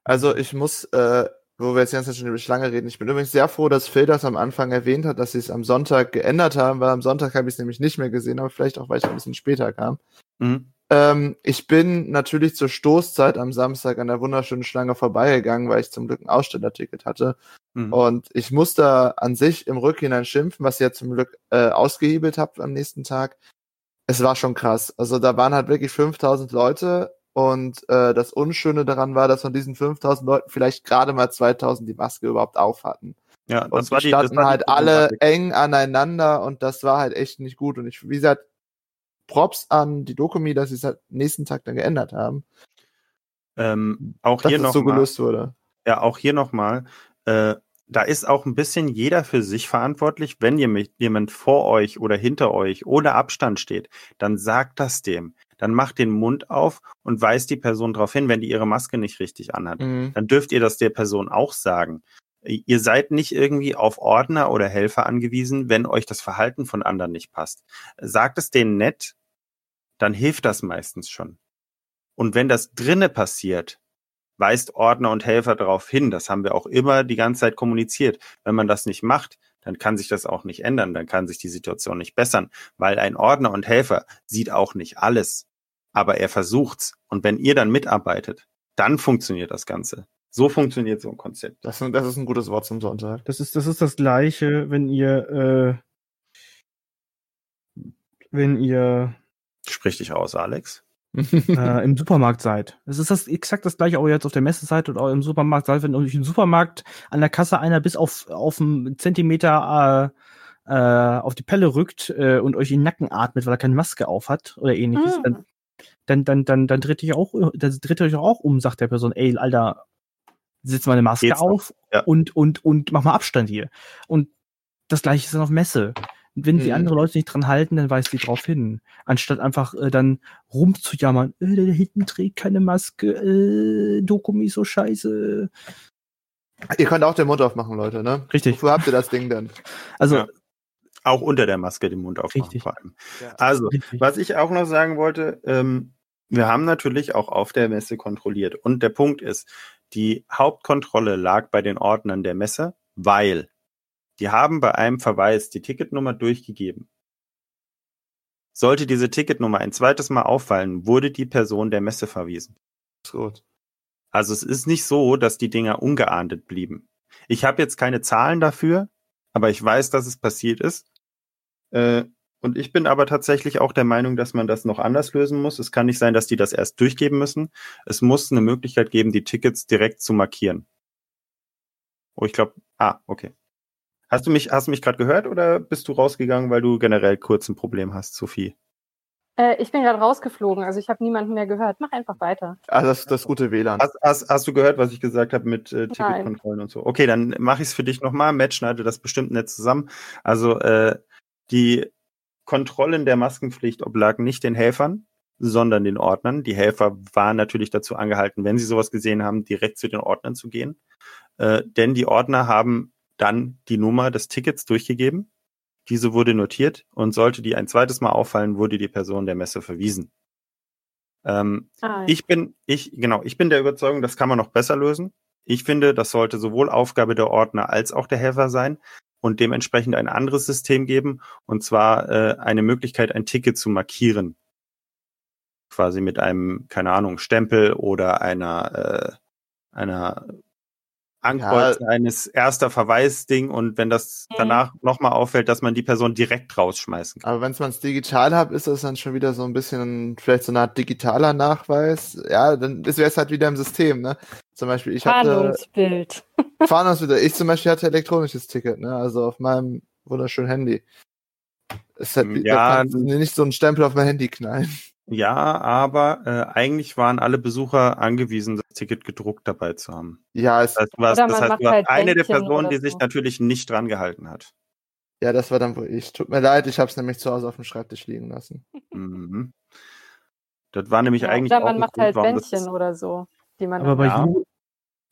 Also ich muss, äh, wo wir jetzt Zeit schon über Schlange reden, ich bin übrigens sehr froh, dass Phil das am Anfang erwähnt hat, dass sie es am Sonntag geändert haben, weil am Sonntag habe ich es nämlich nicht mehr gesehen, aber vielleicht auch, weil ich ein bisschen später kam. Mhm. Ähm, ich bin natürlich zur Stoßzeit am Samstag an der wunderschönen Schlange vorbeigegangen, weil ich zum Glück ein Ausstellerticket hatte. Mhm. Und ich muss da an sich im Rückhinein schimpfen, was ihr zum Glück äh, ausgehebelt habt am nächsten Tag. Es war schon krass. Also da waren halt wirklich 5000 Leute und äh, das Unschöne daran war, dass von diesen 5000 Leuten vielleicht gerade mal 2000 die Maske überhaupt auf hatten. Ja, Und das war die standen war die halt alle eng aneinander und das war halt echt nicht gut. Und ich, wie gesagt, Props an die Dokumi, dass sie es halt nächsten Tag dann geändert haben, Ähm, auch dass hier noch so mal, gelöst wurde. Ja, auch hier nochmal. Äh, da ist auch ein bisschen jeder für sich verantwortlich. Wenn ihr mit- jemand vor euch oder hinter euch ohne Abstand steht, dann sagt das dem. Dann macht den Mund auf und weist die Person darauf hin, wenn die ihre Maske nicht richtig anhat. Mhm. Dann dürft ihr das der Person auch sagen. Ihr seid nicht irgendwie auf Ordner oder Helfer angewiesen, wenn euch das Verhalten von anderen nicht passt. Sagt es denen nett, dann hilft das meistens schon. Und wenn das drinne passiert, weist Ordner und Helfer darauf hin. Das haben wir auch immer die ganze Zeit kommuniziert. Wenn man das nicht macht, dann kann sich das auch nicht ändern, dann kann sich die Situation nicht bessern, weil ein Ordner und Helfer sieht auch nicht alles, aber er versucht's. Und wenn ihr dann mitarbeitet, dann funktioniert das Ganze. So funktioniert so ein Konzept. Das, das ist ein gutes Wort zum Sonntag. Das ist, das ist das Gleiche, wenn ihr, äh, wenn ihr Sprich dich aus, Alex. äh, im Supermarkt seid. Es ist das exakt das gleiche, ob ihr jetzt auf der Messe seid oder im Supermarkt seid, wenn euch im Supermarkt an der Kasse einer bis auf auf einen Zentimeter äh, äh, auf die Pelle rückt äh, und euch in den Nacken atmet, weil er keine Maske auf hat oder ähnliches, Mhm. dann dann dann dann dann dreht ihr auch dann dreht ihr euch auch um, sagt der Person, ey, Alter, setz mal eine Maske Geht's auf Ja. und und und mach mal Abstand hier. Und das gleiche ist dann auf Messe. Wenn die Mhm. andere Leute nicht dran halten, dann weist die drauf hin. Anstatt einfach äh, dann rumzujammern, äh, der da hinten trägt keine Maske, äh, Dokumi so scheiße. Ihr könnt auch den Mund aufmachen, Leute, ne? Richtig. Wofür habt ihr das Ding denn? Also, Ja. Auch unter der Maske den Mund aufmachen Richtig. vor allem. Also, richtig. Was ich auch noch sagen wollte, ähm, wir haben natürlich auch auf der Messe kontrolliert. Und der Punkt ist, die Hauptkontrolle lag bei den Ordnern der Messe, weil die haben bei einem Verweis die Ticketnummer durchgegeben. Sollte diese Ticketnummer ein zweites Mal auffallen, wurde die Person der Messe verwiesen. Gut. Also es ist nicht so, dass die Dinger ungeahndet blieben. Ich habe jetzt keine Zahlen dafür, aber ich weiß, dass es passiert ist. Äh, und ich bin aber tatsächlich auch der Meinung, dass man das noch anders lösen muss. Es kann nicht sein, dass die das erst durchgeben müssen. Es muss eine Möglichkeit geben, die Tickets direkt zu markieren. Oh, ich glaube, ah, okay. Hast du mich, hast du mich gerade gehört oder bist du rausgegangen, weil du generell kurz ein Problem hast, Sophie? Äh, ich bin gerade rausgeflogen, also ich habe niemanden mehr gehört. Mach einfach weiter. Ah, das das gute WLAN. Hast, hast, hast du gehört, was ich gesagt habe mit äh, Ticketkontrollen und so? Okay, dann mache ich es für dich nochmal. Matt schneidet das bestimmt nicht zusammen. Also äh, die Kontrollen der Maskenpflicht oblagen nicht den Helfern, sondern den Ordnern. Die Helfer waren natürlich dazu angehalten, wenn sie sowas gesehen haben, direkt zu den Ordnern zu gehen. Äh, denn die Ordner haben dann die Nummer des Tickets durchgegeben diese wurde notiert und sollte die ein zweites Mal auffallen, wurde die Person der Messe verwiesen. Ähm, ah, ja. Ich bin, ich, genau, ich bin der Überzeugung, das kann man noch besser lösen. Ich finde, das sollte sowohl Aufgabe der Ordner als auch der Helfer sein und dementsprechend ein anderes System geben, und zwar äh, eine Möglichkeit, ein Ticket zu markieren. Quasi mit einem, keine Ahnung, Stempel oder einer, äh, einer Ankreuzen ja. eines erster Verweisding und wenn das mhm. danach nochmal auffällt, dass man die Person direkt rausschmeißen kann. Aber wenn man es digital hat, ist das dann schon wieder so ein bisschen vielleicht so eine Art digitaler Nachweis. Ja, dann wäre es halt wieder im System, ne? Zum Beispiel, ich hatte. Fahndungsbild. Fahndungsbild. Ich zum Beispiel hatte elektronisches Ticket, ne? Also auf meinem wunderschönen Handy. Es hat, ja, nicht so einen Stempel auf mein Handy knallen. Ja, aber äh, eigentlich waren alle Besucher angewiesen, das Ticket gedruckt dabei zu haben. Ja, es das heißt, was, das heißt, du halt eine der Personen, die sich natürlich nicht dran gehalten hat. Ja, das war dann wohl ich. Tut mir leid, ich habe es nämlich zu Hause auf dem Schreibtisch liegen lassen. Mhm. Das war nämlich ja, eigentlich oder man macht Grund, halt Bändchen oder so, die man aber bei, Juri,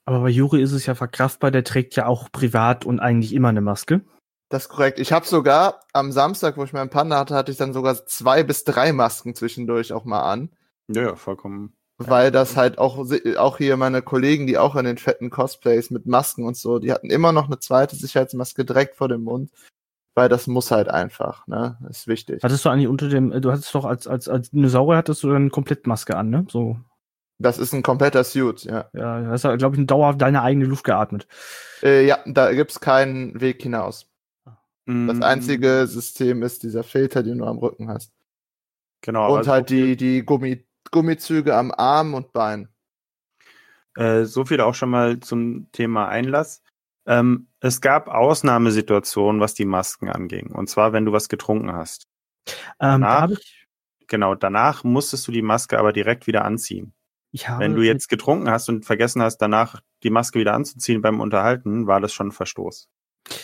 aber bei Juri ist es ja verkraftbar, der trägt ja auch privat und eigentlich immer eine Maske. Das ist korrekt. Ich habe sogar am Samstag, wo ich meinen Panda hatte, hatte ich dann sogar zwei bis drei Masken zwischendurch auch mal an. Ja, ja vollkommen. Weil das halt auch, auch hier meine Kollegen, die auch in den fetten Cosplays mit Masken und so, die hatten immer noch eine zweite Sicherheitsmaske direkt vor dem Mund. Weil das muss halt einfach, ne? Das ist wichtig. Hattest du eigentlich unter dem, du hattest doch als, als, als Dinosaurier hattest du dann komplett Maske an, ne? So. Das ist ein kompletter Suit, ja. Ja, das ist, glaube ich, ein dauerhaft deine eigene Luft geatmet. Äh, ja, da gibt's keinen Weg hinaus. Das einzige mm. System ist dieser Filter, den du am Rücken hast. Genau. Und halt die, die Gummi, Gummizüge am Arm und Bein. Äh, so viel auch schon mal zum Thema Einlass. Ähm, es gab Ausnahmesituationen, was die Masken anging. Und zwar, wenn du was getrunken hast. Ähm, danach, ich... Genau, danach musstest du die Maske aber direkt wieder anziehen. Ich habe wenn du jetzt getrunken hast und vergessen hast, danach die Maske wieder anzuziehen beim Unterhalten, war das schon ein Verstoß.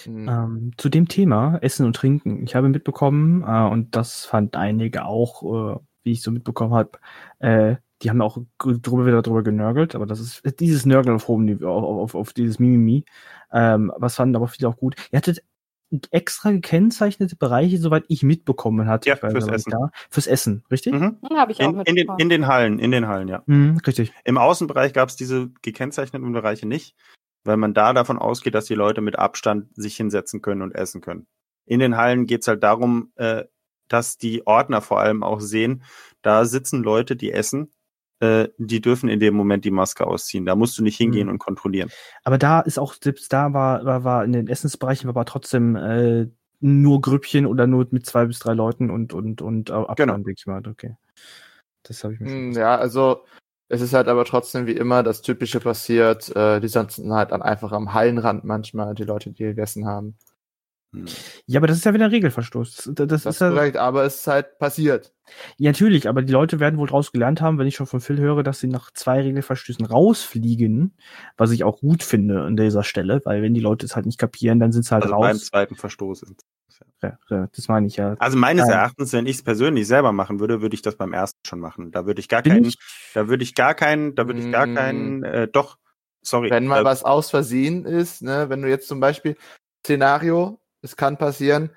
Mhm. Ähm, zu dem Thema Essen und Trinken. Ich habe mitbekommen, äh, und das fand einige auch, äh, wie ich so mitbekommen habe, äh, die haben auch drüber wieder drüber genörgelt, aber das ist dieses Nörgeln auf hohem Niveau, auf, auf, auf dieses Mimimi. Ähm, was fanden aber viele auch gut. Ihr hattet extra gekennzeichnete Bereiche, soweit ich mitbekommen hatte. Ja, fürs Essen. Da. Fürs Essen, richtig? Mhm. Habe ich auch in, in, den, in den Hallen, in den Hallen, ja. Mhm, richtig. Im Außenbereich gab es diese gekennzeichneten Bereiche nicht weil man da davon ausgeht, dass die Leute mit Abstand sich hinsetzen können und essen können. In den Hallen geht's halt darum, äh, dass die Ordner vor allem auch sehen, da sitzen Leute, die essen, äh, die dürfen in dem Moment die Maske ausziehen. Da musst du nicht hingehen mhm. und kontrollieren. Aber da ist auch, selbst da war, war, war in den Essensbereichen war aber trotzdem äh, nur Grüppchen oder nur mit zwei bis drei Leuten und und und Abstand, genau. denke ich mal. Okay. Das habe ich mir schon hm, Ja, also es ist halt aber trotzdem wie immer das Typische passiert. Äh, die sitzen halt dann einfach am Hallenrand manchmal, die Leute, die gegessen haben. Hm. Ja, aber das ist ja wieder Regelverstoß. Das, das, ist ja, korrekt, aber es ist halt passiert. Ja, natürlich, aber die Leute werden wohl draus gelernt haben, wenn ich schon von Phil höre, dass sie nach zwei Regelverstößen rausfliegen, was ich auch gut finde an dieser Stelle, weil wenn die Leute es halt nicht kapieren, dann sind sie halt also raus. beim zweiten Verstoß ja, ja, das meine ich ja. Also meines. Erachtens, wenn ich es persönlich selber machen würde, würde ich das beim ersten schon machen. Da würde ich gar Bin keinen, ich? da würde ich gar keinen, da würde ich gar keinen, mm. äh, doch, sorry. Wenn mal äh, was aus Versehen ist, ne, wenn du jetzt zum Beispiel Szenario, es kann passieren,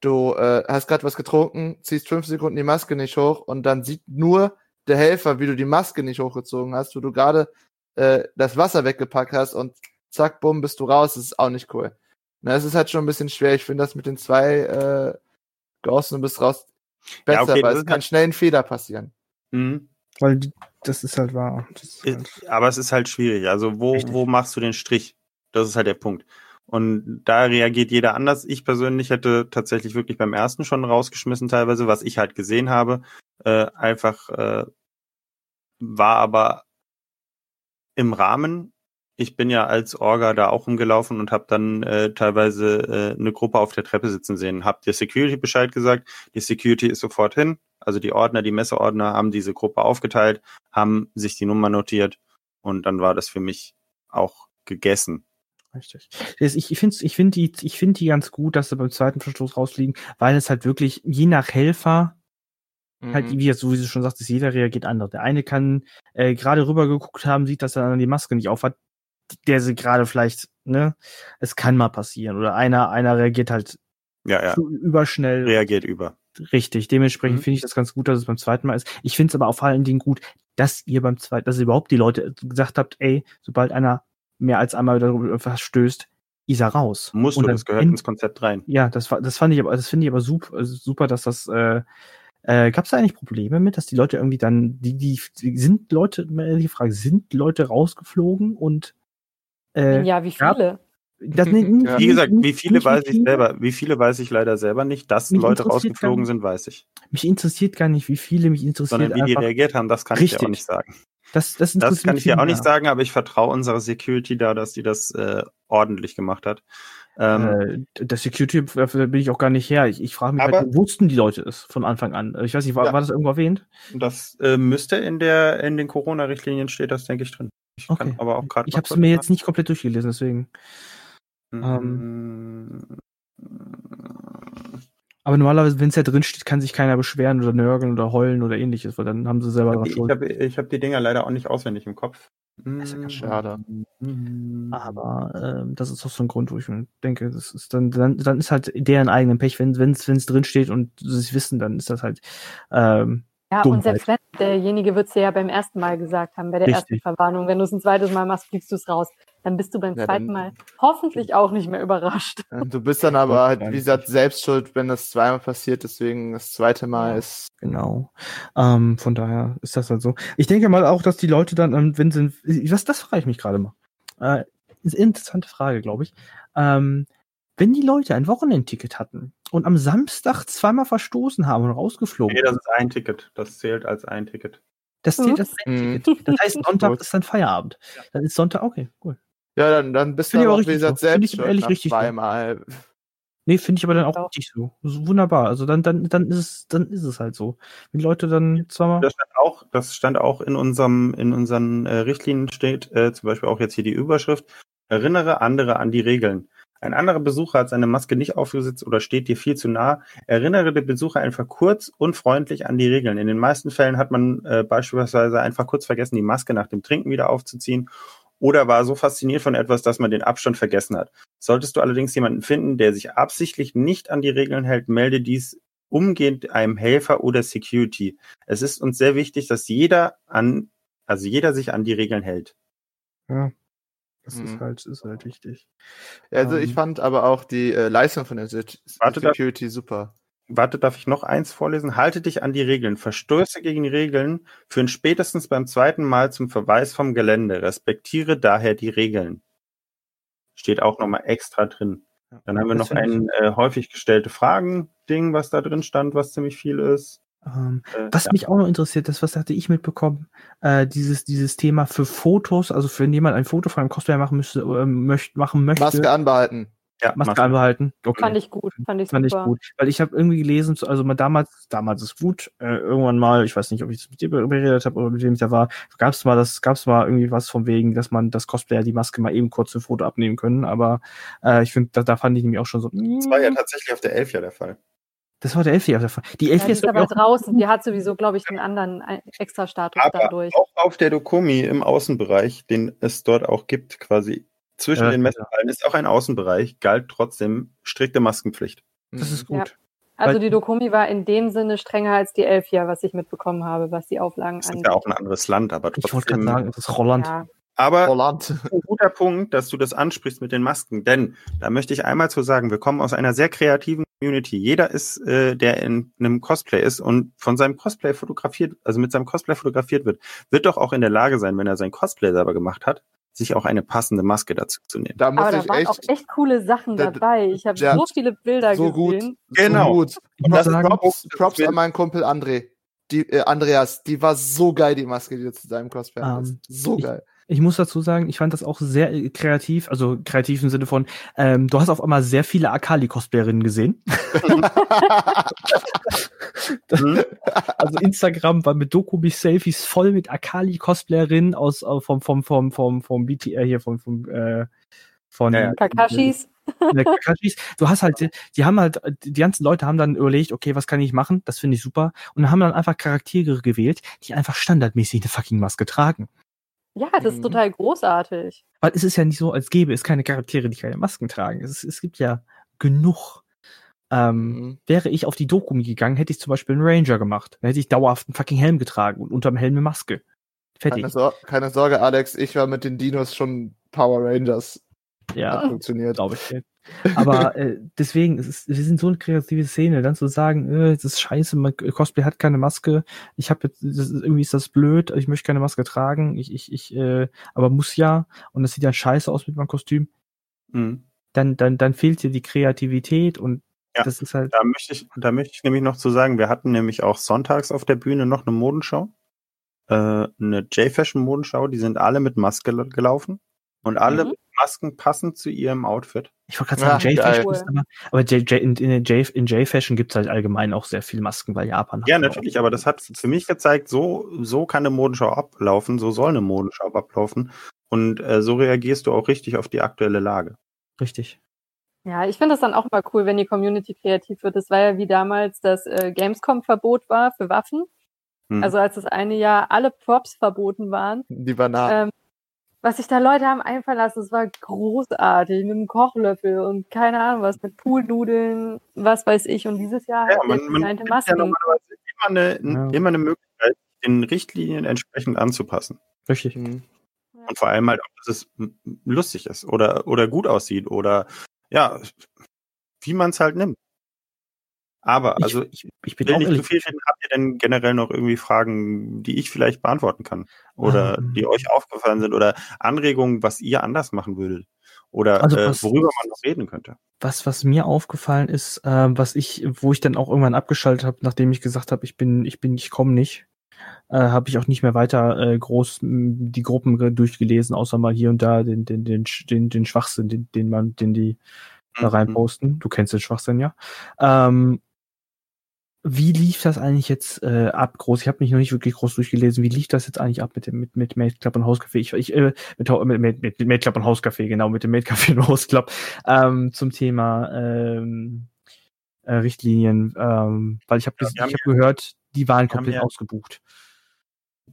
du äh, hast gerade was getrunken, ziehst fünf Sekunden die Maske nicht hoch und dann sieht nur der Helfer, wie du die Maske nicht hochgezogen hast, wo du gerade äh, das Wasser weggepackt hast und zack, bumm, bist du raus, das ist auch nicht cool. Na, es ist halt schon ein bisschen schwer. Ich finde das mit den zwei äh, Ghosts und bist raus besser, ja, okay, weil es kann halt schnell ein Fehler passieren. Mhm. Weil das ist halt wahr. Ist halt Aber es ist halt schwierig. Also wo, wo machst du den Strich? Das ist halt der Punkt. Und da reagiert jeder anders. Ich persönlich hätte tatsächlich wirklich beim ersten schon rausgeschmissen, teilweise, was ich halt gesehen habe. Äh, einfach äh, war aber im Rahmen ich bin ja als Orga da auch rumgelaufen und habe dann äh, teilweise äh, eine Gruppe auf der Treppe sitzen sehen. Hab der Security Bescheid gesagt. Die Security ist sofort hin. Also die Ordner, die Messeordner haben diese Gruppe aufgeteilt, haben sich die Nummer notiert und dann war das für mich auch gegessen. Richtig. Ich finde ich find die, ich find die ganz gut, dass sie beim zweiten Verstoß rausfliegen, weil es halt wirklich je nach Helfer Halt, mhm. wie jetzt, so wie du schon sagtest, jeder reagiert anders. Der eine kann äh, gerade rüber geguckt haben, sieht, dass er dann die Maske nicht aufhat, der sie gerade vielleicht, ne, es kann mal passieren. Oder einer, einer reagiert halt ja, ja. überschnell. Reagiert über. Richtig. Dementsprechend mhm. finde ich das ganz gut, dass es beim zweiten Mal ist. Ich finde es aber auch vor allen Dingen gut, dass ihr beim zweiten, dass ihr überhaupt die Leute gesagt habt, ey, sobald einer mehr als einmal darüber verstößt, ist er raus. Musst du, das gehört ins Konzept rein. Ja, das das fand ich aber, das finde ich aber super, super, dass das, äh, äh, Gab es da eigentlich Probleme mit, dass die Leute irgendwie dann, die, die, sind Leute, die Frage, sind Leute rausgeflogen und äh, ja, wie viele? Ja. Wie gesagt, wie viele weiß ich selber, wie viele weiß ich leider selber nicht. Dass mich Leute rausgeflogen sind, weiß ich. Mich interessiert gar nicht, wie viele mich interessiert. Sondern wie die reagiert haben, das kann richtig. ich dir auch nicht sagen. Das, das, das kann ich dir auch nicht sagen, aber ich vertraue unserer Security da, dass die das äh, ordentlich gemacht hat. Ähm, äh, der Security bin ich auch gar nicht her. Ich, ich frage mich, aber, halt, wussten die Leute es von Anfang an? Ich weiß nicht, war, ja, war das irgendwo erwähnt? Das äh, müsste in der in den Corona-Richtlinien steht das, denke ich, drin. Ich okay. aber auch gerade. Ich habe es mir jetzt nicht komplett durchgelesen, deswegen. Ähm, aber normalerweise, wenn es ja drin steht, kann sich keiner beschweren oder nörgeln oder heulen oder ähnliches, weil dann haben sie selber dran schuld. Ich habe ich hab die Dinger leider auch nicht auswendig im Kopf. Das ist ja ganz schade. Mhm. Aber ähm, das ist auch so ein Grund, wo ich denke, das ist dann, dann, dann ist halt deren eigenen Pech, wenn es drin steht und sie es wissen, dann ist das halt ähm, ja, Dummheit. und selbst wenn derjenige wird es dir ja beim ersten Mal gesagt haben, bei der Richtig. ersten Verwarnung, wenn du es ein zweites Mal machst, fliegst du es raus. Dann bist du beim ja, zweiten Mal hoffentlich auch nicht mehr überrascht. Du bist dann aber halt, wie gesagt, selbst schuld, wenn das zweimal passiert, deswegen das zweite Mal ist. Genau. Ähm, von daher ist das halt so. Ich denke mal auch, dass die Leute dann, ähm, wenn sie, was, das frage ich mich gerade mal. Äh, ist eine interessante Frage, glaube ich. Ähm, wenn die Leute ein Wochenendticket hatten und am Samstag zweimal verstoßen haben und rausgeflogen. Nee, das ist ein Ticket. Das zählt als ein Ticket. Das zählt als ein mhm. Ticket. Das heißt, Sonntag ist dann Feierabend. Dann ist Sonntag, okay, cool. Ja, dann, dann bist du auch, wie gesagt, selbst ich ehrlich richtig zweimal. So. Nee, finde ich aber dann auch richtig so. so. Wunderbar. Also dann, dann, dann ist es, dann ist es halt so. Wenn Leute dann zweimal. Das stand auch, das stand auch in unserem, in unseren äh, Richtlinien steht, äh, zum Beispiel auch jetzt hier die Überschrift. Erinnere andere an die Regeln. Ein anderer Besucher hat seine Maske nicht aufgesetzt oder steht dir viel zu nah. Erinnere den Besucher einfach kurz und freundlich an die Regeln. In den meisten Fällen hat man äh, beispielsweise einfach kurz vergessen, die Maske nach dem Trinken wieder aufzuziehen oder war so fasziniert von etwas, dass man den Abstand vergessen hat. Solltest du allerdings jemanden finden, der sich absichtlich nicht an die Regeln hält, melde dies umgehend einem Helfer oder Security. Es ist uns sehr wichtig, dass jeder an, also jeder sich an die Regeln hält. Ja, das mhm. ist halt, ist halt wichtig. Also um, ich ähm. fand aber auch die äh, Leistung von der warte, Security darf, super. Warte, darf ich noch eins vorlesen? Halte dich an die Regeln. Verstöße gegen Regeln führen spätestens beim zweiten Mal zum Verweis vom Gelände. Respektiere daher die Regeln. Steht auch nochmal extra drin. Dann haben wir noch ein äh, häufig gestellte Fragen-Ding, was da drin stand, was ziemlich viel ist. Ähm, äh, was ja. mich auch noch interessiert, das was hatte ich mitbekommen, äh, dieses dieses Thema für Fotos, also wenn jemand ein Foto von einem Cosplayer machen müsste, äh, möcht, machen möchte. Maske anbehalten. Ja, Maske, Maske anbehalten. Okay. Fand ich gut, fand ich fand super. ich gut, weil ich habe irgendwie gelesen, also mal damals, damals ist gut, äh, irgendwann mal, ich weiß nicht, ob ich das mit dir beredet habe oder mit wem ich da war, gab es mal das, gab es mal irgendwie was von wegen, dass man das Cosplayer die Maske mal eben kurz ein Foto abnehmen können, aber äh, ich finde, da, da fand ich nämlich auch schon so. Das war ja tatsächlich auf der Elf ja der Fall. Das war der Elfie. Die Elfie ja, ist aber draußen. Die hat sowieso, glaube ich, einen anderen äh, extra Status aber dadurch. Auch auf der Dokumi im Außenbereich, den es dort auch gibt, quasi zwischen ja, den Messehallen, ist auch ein Außenbereich, galt trotzdem strikte Maskenpflicht. Das ist gut. Ja. Also die Dokumi war in dem Sinne strenger als die Elfia, was ich mitbekommen habe, was die Auflagen angeht. Das ist ja auch ein anderes Land, aber trotzdem. Ich wollte gerade sagen, es ist Holland. Ja. Aber Holland. ein guter Punkt, dass du das ansprichst mit den Masken, denn da möchte ich einmal zu sagen, wir kommen aus einer sehr kreativen Community. Jeder ist, äh, der in einem Cosplay ist und von seinem Cosplay fotografiert, also mit seinem Cosplay fotografiert wird, wird doch auch in der Lage sein, wenn er sein Cosplay selber gemacht hat, sich auch eine passende Maske dazu zu nehmen. Da Aber da waren echt, auch echt coole Sachen da, dabei. Ich habe so viele Bilder so gesehen. Gut, genau. So gut. Ich muss sagen, Props, Props an meinen Kumpel André. Die, äh, Andreas, die war so geil, die Maske, die du zu deinem Cosplay um, hast. So geil Ich muss dazu sagen, ich fand das auch sehr äh, kreativ, also kreativ im Sinne von, ähm, du hast auf einmal sehr viele Akali-Cosplayerinnen gesehen. mhm. also Instagram war mit Dokumi-Selfies voll mit Akali-Cosplayerinnen aus äh, vom vom vom vom vom BTR hier vom vom äh, von ja. Kakashis. Du hast halt, die haben halt, die ganzen Leute haben dann überlegt, okay, was kann ich machen? Das finde ich super. Und haben dann einfach Charaktere gewählt, die einfach standardmäßig eine fucking Maske tragen. Ja, das ist mhm. total großartig. Weil es ist ja nicht so, als gäbe es keine Charaktere, die keine Masken tragen. Es, es gibt ja genug. Ähm, mhm. Wäre ich auf die Dokumi gegangen, hätte ich zum Beispiel einen Ranger gemacht. Dann hätte ich dauerhaft einen fucking Helm getragen und unterm Helm eine Maske. Fertig. Keine, Sor keine Sorge, Alex, ich war mit den Dinos schon Power Rangers. Ja, funktioniert. Glaube ich. Aber äh, deswegen, es ist, wir sind so eine kreative Szene, dann zu sagen, äh, das ist scheiße, mein Cosplay hat keine Maske, ich habe jetzt, das, irgendwie ist das blöd, ich möchte keine Maske tragen, ich, ich, ich, äh, aber muss ja, und das sieht ja scheiße aus mit meinem Kostüm. Mhm. Dann, dann, dann fehlt dir die Kreativität und ja, das ist halt. Da möchte ich, da möchte ich nämlich noch zu sagen, wir hatten nämlich auch sonntags auf der Bühne noch eine Modenschau, äh, eine J-Fashion-Modenschau, die sind alle mit Maske gelaufen und alle mhm. Masken passend zu ihrem Outfit. Ich wollte gerade sagen, ja, J-Fashion ist aber, aber J, J, in, in J-Fashion gibt es halt allgemein auch sehr viele Masken, weil Japan Ja, natürlich, aber das hat für mich gezeigt, so, so kann eine Modenschau ablaufen, so soll eine Modenschau ablaufen. Und äh, so reagierst du auch richtig auf die aktuelle Lage. Richtig. Ja, ich finde das dann auch mal cool, wenn die Community kreativ wird. Das war ja wie damals das äh, Gamescom-Verbot war für Waffen. Hm. Also als das eine Jahr alle Props verboten waren. Die Bananen. Ähm, was sich da Leute haben einfallen lassen, das war großartig mit einem Kochlöffel und keine Ahnung was, mit Poolnudeln, was weiß ich. Und dieses Jahr ja, man, man hat Masken. Ja normalerweise immer eine, ja. immer eine Möglichkeit, den Richtlinien entsprechend anzupassen. Richtig. Mhm. Und vor allem halt auch, dass es lustig ist oder, oder gut aussieht oder ja, wie man es halt nimmt. Aber, also ich, ich, bin will nicht zu viel reden. Habt ihr denn generell noch irgendwie Fragen, die ich vielleicht beantworten kann? Oder ähm. die euch aufgefallen sind? Oder Anregungen, was ihr anders machen würdet? Oder also was, äh, worüber man noch reden könnte? Was, was mir aufgefallen ist, äh, was ich, wo ich dann auch irgendwann abgeschaltet habe, nachdem ich gesagt habe, ich bin, ich bin, ich komme nicht, äh, habe ich auch nicht mehr weiter äh, groß die Gruppen durchgelesen, außer mal hier und da den, den, den, den, den Schwachsinn, den, den man, den die da mhm. reinposten. Du kennst den Schwachsinn ja. Ähm, wie lief das eigentlich jetzt äh, ab groß? Ich habe mich noch nicht wirklich groß durchgelesen. Wie lief das jetzt eigentlich ab mit dem mit mit Made Club und Hauscafé? Ich, ich äh, mit, mit, mit, mit Made Club und Hauscafé genau mit dem Made Café und House Club ähm, zum Thema ähm, äh, Richtlinien, ähm, weil ich habe ja, ich hab gehört, die waren komplett ja, ausgebucht.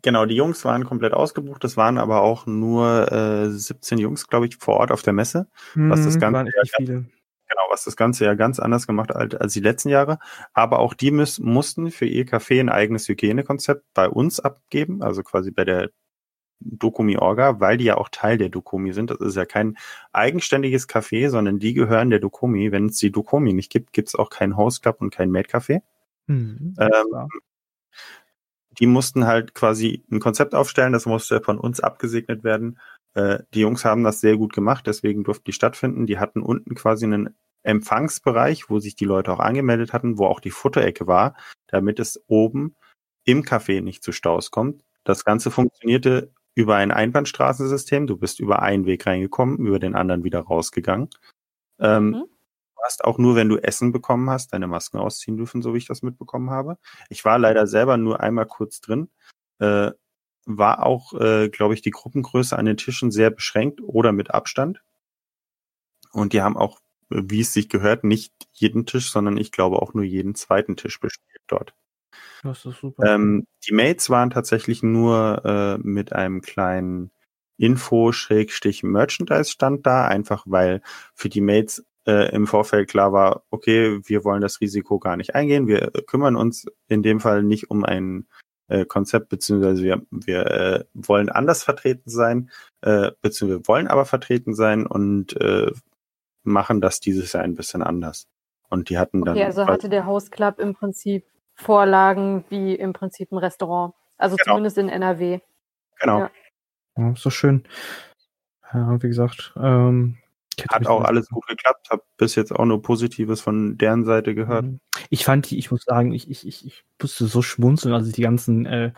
Genau, die Jungs waren komplett ausgebucht. Es waren aber auch nur äh, 17 Jungs, glaube ich, vor Ort auf der Messe, was das mhm, Ganze waren echt viele Genau, was das Ganze ja ganz anders gemacht hat als die letzten Jahre. Aber auch die müssen, mussten für ihr Café ein eigenes Hygienekonzept bei uns abgeben, also quasi bei der Dokumi Orga, weil die ja auch Teil der Dokumi sind. Das ist ja kein eigenständiges Café, sondern die gehören der Dokumi. Wenn es die Dokumi nicht gibt, gibt es auch keinen Host Club und kein Made Café. Mhm, ähm, die mussten halt quasi ein Konzept aufstellen, das musste von uns abgesegnet werden. Äh, die Jungs haben das sehr gut gemacht, deswegen durften die stattfinden. Die hatten unten quasi einen Empfangsbereich, wo sich die Leute auch angemeldet hatten, wo auch die Futterecke war, damit es oben im Café nicht zu Staus kommt. Das Ganze funktionierte über ein Einbahnstraßensystem. Du bist über einen Weg reingekommen, über den anderen wieder rausgegangen. Ähm, mhm. Du hast auch nur, wenn du Essen bekommen hast, deine Masken ausziehen dürfen, so wie ich das mitbekommen habe. Ich war leider selber nur einmal kurz drin. Äh, war auch, äh, glaube ich, die Gruppengröße an den Tischen sehr beschränkt oder mit Abstand. Und die haben auch, wie es sich gehört, nicht jeden Tisch, sondern ich glaube auch nur jeden zweiten Tisch bespielt dort. Das ist super. Ähm, die Mates waren tatsächlich nur äh, mit einem kleinen Info-Merchandise-Stand da, einfach weil für die Mates äh, im Vorfeld klar war, okay, wir wollen das Risiko gar nicht eingehen, wir kümmern uns in dem Fall nicht um einen äh, Konzept, beziehungsweise wir, wir äh, wollen anders vertreten sein, äh, beziehungsweise wir wollen aber vertreten sein und äh, machen das dieses Jahr ein bisschen anders. Und die hatten dann. Okay, also hatte der Host Club im Prinzip Vorlagen wie im Prinzip ein Restaurant. Also genau. zumindest in NRW. Genau. Ja. ja so schön. Ja, wie gesagt, ähm, hat auch alles gut geklappt, habe bis jetzt auch nur Positives von deren Seite gehört. Mhm. Ich fand die, ich muss sagen, ich, ich, ich, ich musste so schmunzeln, als ich die ganzen äh,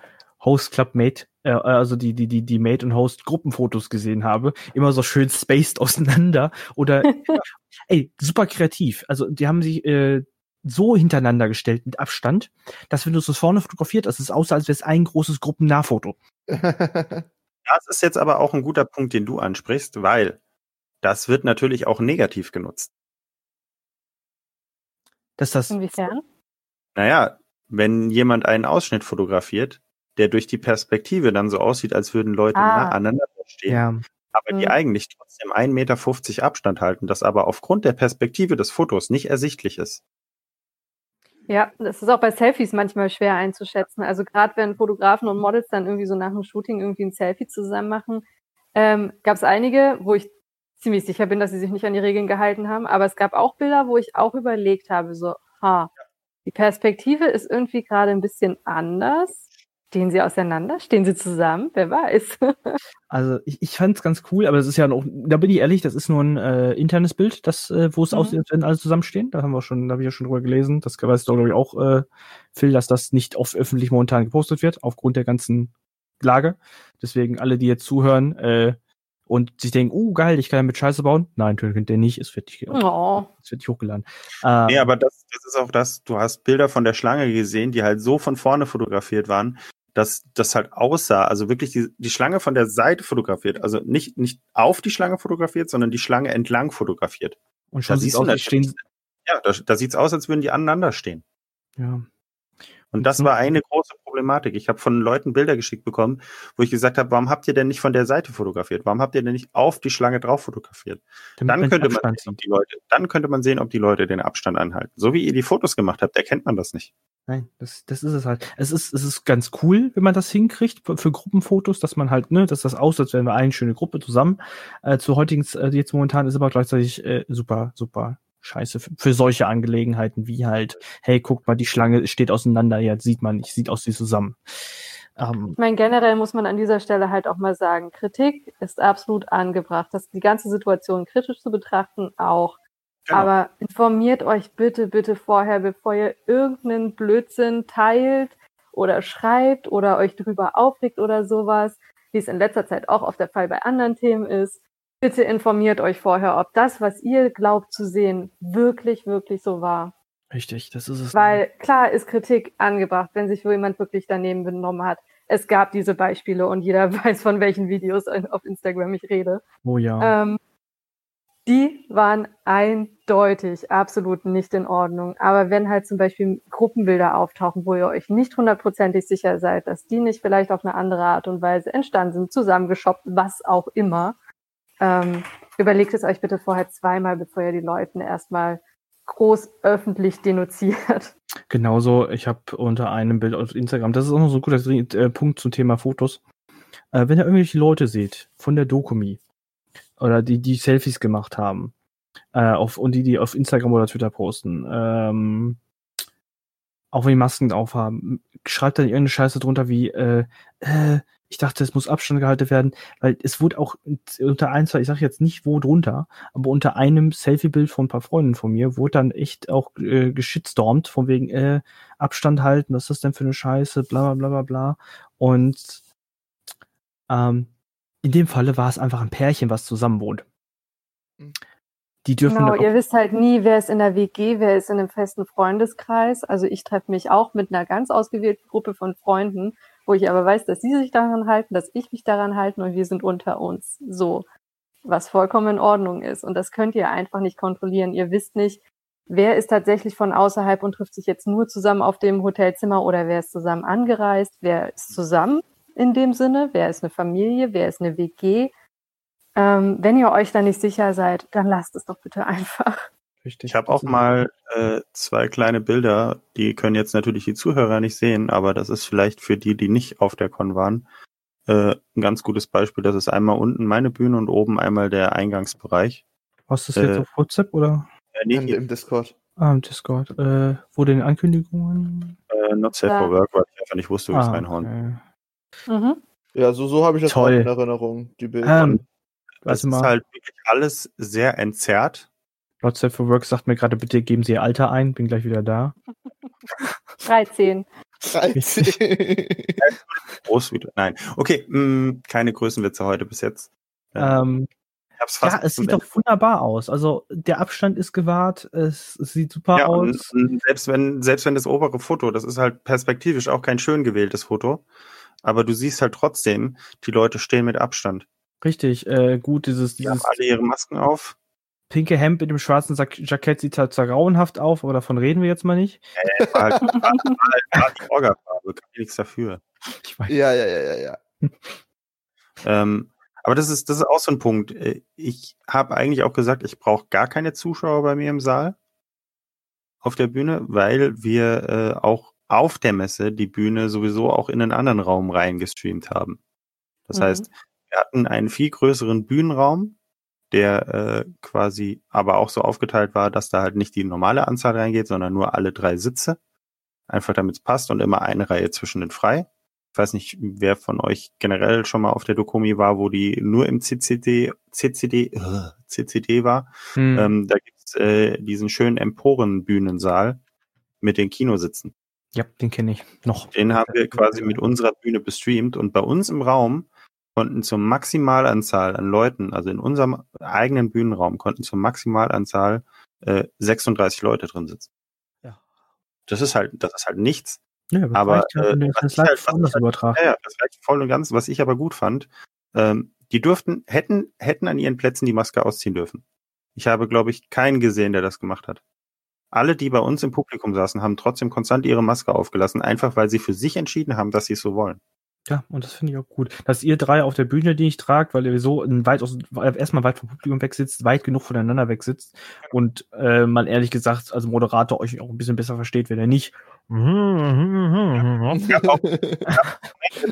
Host Club Mate, äh, also die, die, die, die Mate und Host Gruppenfotos gesehen habe. Immer so schön spaced auseinander oder, ey, super kreativ. Also, die haben sich, äh, so hintereinander gestellt mit Abstand, dass wenn du es vorne fotografiert hast, es aussah, als wäre es ein großes Gruppennahfoto. das ist jetzt aber auch ein guter Punkt, den du ansprichst, weil das wird natürlich auch negativ genutzt. Dass das. Inwiefern? Naja, wenn jemand einen Ausschnitt fotografiert, der durch die Perspektive dann so aussieht, als würden Leute ah. aneinander stehen, ja. aber mhm. die eigentlich trotzdem 1,50 Meter Abstand halten, das aber aufgrund der Perspektive des Fotos nicht ersichtlich ist. Ja, das ist auch bei Selfies manchmal schwer einzuschätzen. Also gerade wenn Fotografen und Models dann irgendwie so nach dem Shooting irgendwie ein Selfie zusammen machen, ähm, gab es einige, wo ich ziemlich sicher bin, dass sie sich nicht an die Regeln gehalten haben. Aber es gab auch Bilder, wo ich auch überlegt habe, so, ha, die Perspektive ist irgendwie gerade ein bisschen anders. Stehen sie auseinander? Stehen sie zusammen? Wer weiß. also ich, ich fand es ganz cool, aber das ist ja noch, da bin ich ehrlich, das ist nur ein äh, internes Bild, das, äh, wo es mhm. aussieht, wenn alle zusammenstehen. Da haben wir schon, da habe ich ja schon drüber gelesen. Das weiß doch, glaube ich, auch äh, Phil, dass das nicht oft öffentlich momentan gepostet wird, aufgrund der ganzen Lage. Deswegen alle, die jetzt zuhören, äh, und sich denken, oh geil, ich kann damit Scheiße bauen. Nein, könnt ihr nicht, es wird nicht, oh. es wird nicht hochgeladen. Ähm, nee, aber das, das ist auch das, du hast Bilder von der Schlange gesehen, die halt so von vorne fotografiert waren, dass das halt aussah, also wirklich die, die Schlange von der Seite fotografiert, also nicht, nicht auf die Schlange fotografiert, sondern die Schlange entlang fotografiert. Und schon sieht aus, als stehen. Ja, da, da sieht es aus, als würden die aneinander stehen. Ja. Und das war eine große Problematik. Ich habe von Leuten Bilder geschickt bekommen, wo ich gesagt habe, warum habt ihr denn nicht von der Seite fotografiert? Warum habt ihr denn nicht auf die Schlange drauf fotografiert? dann könnte man sehen, ob die Leute, dann könnte man sehen, ob die Leute den Abstand anhalten. So wie ihr die Fotos gemacht habt, erkennt man das nicht. Nein, das, das ist es halt. Es ist, es ist ganz cool, wenn man das hinkriegt für, für Gruppenfotos, dass man halt, ne, dass das aussieht, als wären wir eine schöne Gruppe zusammen. Äh, zu heutigen, äh, jetzt momentan ist aber gleichzeitig äh, super, super scheiße für, für, solche Angelegenheiten wie halt, hey, guck mal, die Schlange steht auseinander, jetzt sieht man nicht, sieht aus wie zusammen. Ähm, ich meine, generell muss man an dieser Stelle halt auch mal sagen, Kritik ist absolut angebracht. Das, die ganze Situation kritisch zu betrachten auch. Genau. Aber informiert euch bitte, bitte vorher, bevor ihr irgendeinen Blödsinn teilt oder schreibt oder euch drüber aufregt oder sowas, wie es in letzter Zeit auch oft der Fall bei anderen Themen ist. Bitte informiert euch vorher, ob das, was ihr glaubt zu sehen, wirklich, wirklich so war. Richtig, das ist es. Weil klar ist Kritik angebracht, wenn sich jemand wirklich daneben benommen hat. Es gab diese Beispiele und jeder weiß, von welchen Videos auf Instagram ich rede. Oh ja. Ähm, die waren eindeutig absolut nicht in Ordnung. Aber wenn halt zum Beispiel Gruppenbilder auftauchen, wo ihr euch nicht hundertprozentig sicher seid, dass die nicht vielleicht auf eine andere Art und Weise entstanden sind, zusammengeschoppt, was auch immer, ähm, überlegt es euch bitte vorher zweimal, bevor ihr die Leuten erstmal groß öffentlich denunziert. Genauso, ich habe unter einem Bild auf Instagram, das ist auch noch so ein guter äh, Punkt zum Thema Fotos. Äh, wenn ihr irgendwelche Leute seht von der Dokumi, oder die, die Selfies gemacht haben. Äh, auf, und die, die auf Instagram oder Twitter posten. Ähm, auch wenn die Masken aufhaben, schreibt dann irgendeine Scheiße drunter wie, äh, äh, ich dachte, es muss Abstand gehalten werden, weil es wurde auch unter ein, zwei, ich sage jetzt nicht wo drunter, aber unter einem Selfie-Bild von ein paar Freunden von mir wurde dann echt auch äh, geschitstormt, von wegen äh, Abstand halten, was ist das denn für eine Scheiße, bla bla bla bla bla. Und ähm, in dem Falle war es einfach ein Pärchen, was zusammen wohnt. Hm. Die dürfen genau, ihr wisst halt nie, wer ist in der WG, wer ist in einem festen Freundeskreis. Also ich treffe mich auch mit einer ganz ausgewählten Gruppe von Freunden, wo ich aber weiß, dass sie sich daran halten, dass ich mich daran halte und wir sind unter uns. So, was vollkommen in Ordnung ist. Und das könnt ihr einfach nicht kontrollieren. Ihr wisst nicht, wer ist tatsächlich von außerhalb und trifft sich jetzt nur zusammen auf dem Hotelzimmer oder wer ist zusammen angereist, wer ist zusammen in dem Sinne, wer ist eine Familie, wer ist eine WG. Ähm, wenn ihr euch da nicht sicher seid, dann lasst es doch bitte einfach. Richtig. Ich habe auch mal äh, zwei kleine Bilder, die können jetzt natürlich die Zuhörer nicht sehen, aber das ist vielleicht für die, die nicht auf der Con waren, äh, ein ganz gutes Beispiel. Das ist einmal unten meine Bühne und oben einmal der Eingangsbereich. Was ist das jetzt äh, auf WhatsApp oder? Äh, nee, im, im Discord. Ah, im Discord. Äh, wo denn Ankündigungen? Äh, not safe ja. for work, weil ich einfach nicht wusste, wie ah, es reinhauen. Okay. Mhm. Ja, so, so habe ich das Toll. in Erinnerung, die Bilder. Ähm, das ist halt wirklich alles sehr entzerrt. Safe for Work sagt mir gerade, bitte geben Sie Ihr Alter ein, bin gleich wieder da. 13. Groß wieder. Nein. Okay, mh, mm, keine Größenwitze heute bis jetzt. Ähm, ja, es sieht doch wunderbar aus. Also der Abstand ist gewahrt, es, es sieht super ja, aus. Und selbst wenn, selbst wenn das obere Foto, das ist halt perspektivisch auch kein schön gewähltes Foto, aber du siehst halt trotzdem, die Leute stehen mit Abstand. Richtig, äh, gut, dieses, die haben alle ihre Masken auf. Pinke Hemd mit dem schwarzen Jackett sieht halt zwar grauenhaft auf, aber davon reden wir jetzt mal nicht. Äh, war, halt, war, war, war die Orga-Farbe, kann ich nichts dafür. Ja, ja, ja, ja, ja. ähm, aber das ist, das ist auch so ein Punkt. Äh, ich habe eigentlich auch gesagt, ich brauche gar keine Zuschauer bei mir im Saal auf der Bühne, weil wir äh, auch auf der Messe die Bühne sowieso auch in einen anderen Raum reingestreamt haben. Das mhm. heißt, wir hatten einen viel größeren Bühnenraum, der äh, quasi aber auch so aufgeteilt war, dass da halt nicht die normale Anzahl reingeht, sondern nur alle drei Sitze. Einfach damit es passt und immer eine Reihe zwischen den frei. Ich weiß nicht, wer von euch generell schon mal auf der Dokumi war, wo die nur im CCD, CCD, uh, CCD war. Hm. Ähm, da gibt's äh, diesen schönen Emporenbühnensaal mit den Kinositzen. Ja, den kenne ich noch. Den haben wir quasi mit unserer Bühne bestreamt und bei uns im Raum konnten zur Maximalanzahl an Leuten, also in unserem eigenen Bühnenraum, konnten zur Maximalanzahl äh, 36 Leute drin sitzen. Ja. Das ist halt, das ist halt nichts. Ja, aber reicht, äh, das, halt, das, halt, ja, das reicht voll und ganz. Was ich aber gut fand, ähm, die durften, hätten, hätten an ihren Plätzen die Maske ausziehen dürfen. Ich habe, glaube ich, keinen gesehen, der das gemacht hat. Alle, die bei uns im Publikum saßen, haben trotzdem konstant ihre Maske aufgelassen, einfach weil sie für sich entschieden haben, dass sie es so wollen. Ja, und das finde ich auch gut. Dass ihr drei auf der Bühne, die ich tragt, weil ihr so weit aus, erstmal weit vom Publikum weg sitzt, weit genug voneinander weg sitzt und äh, man ehrlich gesagt als Moderator euch auch ein bisschen besser versteht, wenn er nicht. Ja, auch,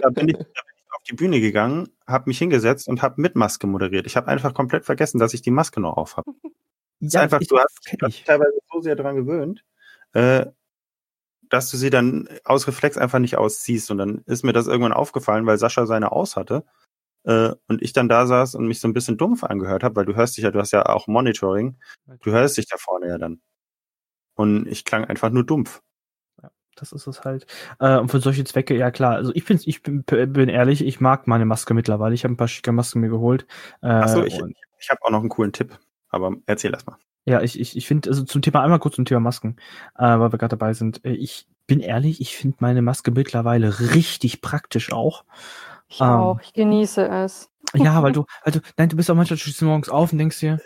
da, bin ich, auf die Bühne gegangen, habe mich hingesetzt und habe mit Maske moderiert. Ich habe einfach komplett vergessen, dass ich die Maske noch auf habe. Ja, einfach, ich, du hast dich teilweise so sehr daran gewöhnt, äh, dass du sie dann aus Reflex einfach nicht ausziehst. Und dann ist mir das irgendwann aufgefallen, weil Sascha seine aus hatte. Äh, und ich dann da saß und mich so ein bisschen dumpf angehört habe, weil du hörst dich ja, du hast ja auch Monitoring. Du hörst dich da vorne ja dann. Und ich klang einfach nur dumpf. Ja, das ist es halt. Äh, und für solche Zwecke, ja klar. Also ich bin, ich bin, bin ehrlich, ich mag meine Maske mittlerweile. Ich habe ein paar schicke Masken mir geholt. Äh, Achso, ich, ich habe auch noch einen coolen Tipp. Aber erzähl erst mal. Ja, ich, ich, ich finde, also zum Thema, einmal kurz zum Thema Masken, äh, weil wir gerade dabei sind. Äh, ich bin ehrlich, ich finde meine Maske mittlerweile richtig praktisch auch. Ich ähm, auch, ich genieße es. Ja, weil du, also, nein, du bist auch manchmal, du stehst morgens auf und denkst dir,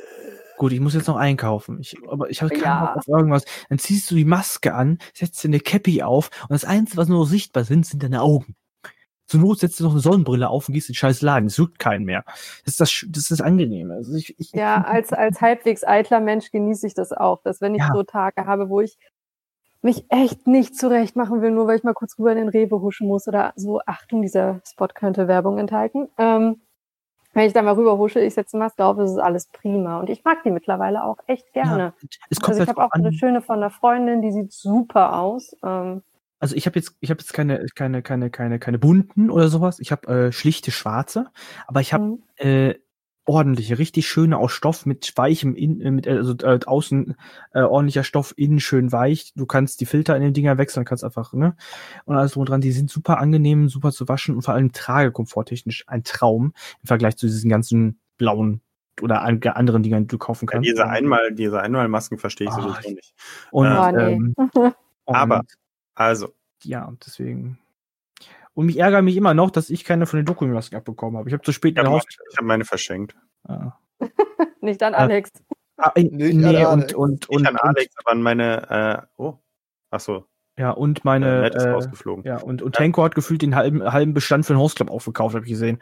gut, ich muss jetzt noch einkaufen. Ich, aber ich habe keinen ja. Bock auf irgendwas. Dann ziehst du die Maske an, setzt dir eine Cappy auf und das Einzige, was nur sichtbar sind, sind deine Augen. Zur Not setzt du noch eine Sonnenbrille auf und gehst in den scheiß Laden. Es juckt keinen mehr. Das ist das, das ist das Angenehme. Also ich, ich, ja, als, als halbwegs eitler Mensch genieße ich das auch, dass wenn ich ja. so Tage habe, wo ich mich echt nicht zurecht machen will, nur weil ich mal kurz rüber in den Rewe huschen muss oder so, Achtung, dieser Spot könnte Werbung enthalten. Ähm, wenn ich da mal rüber husche, ich setze Maske auf, ist alles prima. Und ich mag die mittlerweile auch echt gerne. Ja, also ich halt habe auch an. eine schöne von einer Freundin, die sieht super aus. Ähm, also ich habe jetzt, ich habe jetzt keine, keine, keine, keine, keine bunten oder sowas. Ich habe äh, schlichte schwarze, aber ich habe mhm. äh, ordentliche, richtig schöne aus Stoff mit weichem, in, äh, mit äh, also äh, außen äh, ordentlicher Stoff, innen schön weich. Du kannst die Filter in den Dinger wechseln, kannst einfach ne und alles drum dran. Die sind super angenehm, super zu waschen und vor allem tragekomforttechnisch ein Traum im Vergleich zu diesen ganzen blauen oder anderen Dingern, die du kaufen kannst. Ja, diese einmal, diese Einmalmasken verstehe ich oh, sowieso nicht. Und, ähm, nee. aber also. Ja, deswegen. Und mich ärgere mich immer noch, dass ich keine von den Dokumentasken abbekommen habe. Ich habe zu spät ich habe hab meine verschenkt. Ah. nicht an Alex. Ah, äh, nee, nee und, und, und, nicht an Alex, aber an meine, äh, oh, ach so. Ja, und meine, äh, ist äh, rausgeflogen. Ja, und, und ja. Tanko hat gefühlt den halben, halben Bestand für den Hostclub aufgekauft, habe ich gesehen.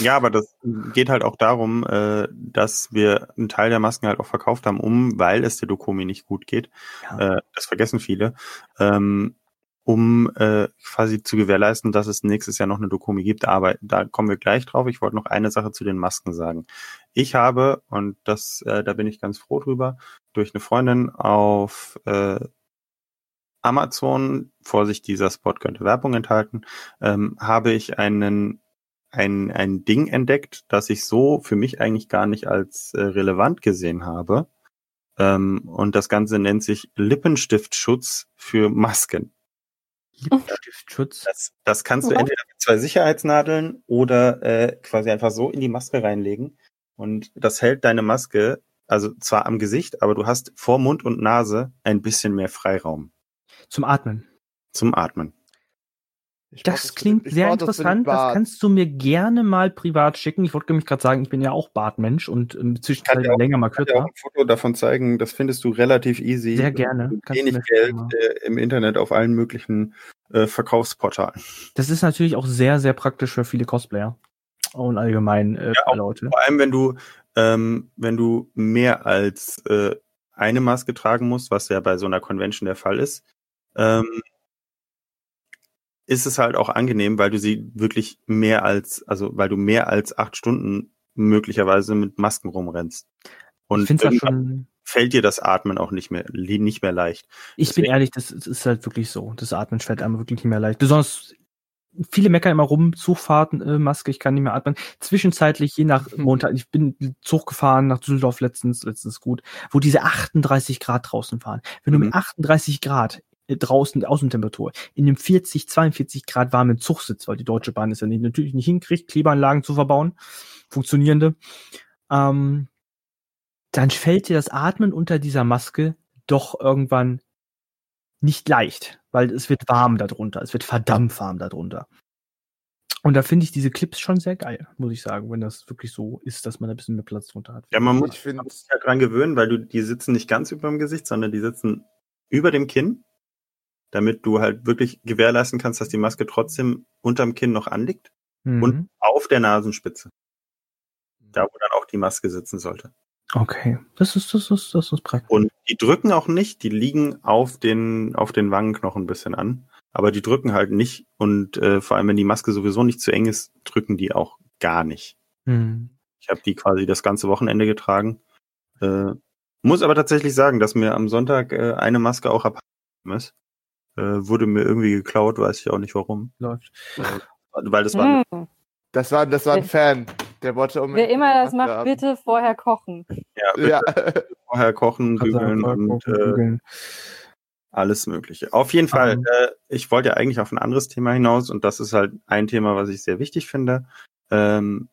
Ja, aber das geht halt auch darum, äh, dass wir einen Teil der Masken halt auch verkauft haben, um, weil es der Dokumi nicht gut geht. Ja. Äh, das vergessen viele. Ähm, um äh, quasi zu gewährleisten, dass es nächstes Jahr noch eine Dokumi gibt. Aber da kommen wir gleich drauf. Ich wollte noch eine Sache zu den Masken sagen. Ich habe, und das, äh, da bin ich ganz froh drüber, durch eine Freundin auf äh, Amazon, Vorsicht, dieser Spot könnte Werbung enthalten, ähm, habe ich einen ein, ein Ding entdeckt, das ich so für mich eigentlich gar nicht als äh, relevant gesehen habe. Ähm, und das Ganze nennt sich Lippenstiftschutz für Masken. Lippenstiftschutz? Das, das kannst du entweder mit zwei Sicherheitsnadeln oder äh, quasi einfach so in die Maske reinlegen. Und das hält deine Maske, also zwar am Gesicht, aber du hast vor Mund und Nase ein bisschen mehr Freiraum. Zum Atmen. Zum Atmen. Ich das, das klingt sehr interessant. Das, das, kannst du mir gerne mal privat schicken. Ich wollte nämlich gerade sagen, ich bin ja auch Bartmensch und ähm, zwischenzeitlich länger mal kürzer. Ich kann dir auch ein Foto davon zeigen. Das findest du relativ easy. Sehr gerne. Wenig Geld äh, im Internet auf allen möglichen äh, Verkaufsportalen. Das ist natürlich auch sehr, sehr praktisch für viele Cosplayer und allgemein äh, ja, Leute. Vor allem, wenn du ähm, wenn du mehr als äh, eine Maske tragen musst, was ja bei so einer Convention der Fall ist. Ähm, ist es halt auch angenehm, weil du sie wirklich mehr als, also weil du mehr als acht Stunden möglicherweise mit Masken rumrennst. Und fällt dir das Atmen auch nicht mehr, nicht mehr leicht. Ich Deswegen, bin ehrlich, das ist halt wirklich so. Das Atmen fällt einem wirklich nicht mehr leicht. Besonders viele meckern immer rum, Zugfahrten, äh, Maske, ich kann nicht mehr atmen. Zwischenzeitlich, je nach mhm. Montag, ich bin Zug gefahren nach Düsseldorf letztens, letztens gut, wo diese 38 Grad draußen fahren. Wenn mhm. du mit 38 Grad äh, draußen Außentemperatur in dem 40, 42 Grad warmen Zug sitzt, weil die Deutsche Bahn ist ja nicht, natürlich nicht hinkriegt, Klebeanlagen zu verbauen, funktionierende, ähm, dann fällt dir das Atmen unter dieser Maske doch irgendwann nicht leicht, weil es wird warm darunter, es wird verdammt warm darunter. Und da finde ich diese Clips schon sehr geil, muss ich sagen, wenn das wirklich so ist, dass man ein bisschen mehr Platz drunter hat. Ja, man muss sich ja dran gewöhnen, weil du, die sitzen nicht ganz über dem Gesicht, sondern die sitzen über dem Kinn damit du halt wirklich gewährleisten kannst, dass die Maske trotzdem unterm Kinn noch anliegt mhm. und auf der Nasenspitze. Da, wo dann auch die Maske sitzen sollte. Okay, das ist, das ist, das ist praktisch. Und die drücken auch nicht, die liegen auf den, auf den Wangenknochen ein bisschen an. Aber die drücken halt nicht und äh, vor allem, wenn die Maske sowieso nicht zu eng ist, drücken die auch gar nicht. Mhm. Ich habe die quasi das ganze Wochenende getragen. Äh, muss aber tatsächlich sagen, dass mir am Sonntag äh, eine Maske auch abgekommen ist. Äh, wurde mir irgendwie geklaut, weiß ich auch nicht warum. Läuft. Äh, weil das war. Hm. Das war, das war ein Fan. Der wollte unbedingt. Wer immer das macht, haben. bitte vorher kochen. Ja, bitte ja. vorher kochen, bügeln und äh, alles Mögliche. Auf jeden Fall, um. äh, ich wollte ja eigentlich auf ein anderes Thema hinaus und das ist halt ein Thema, was ich sehr wichtig finde. Ähm,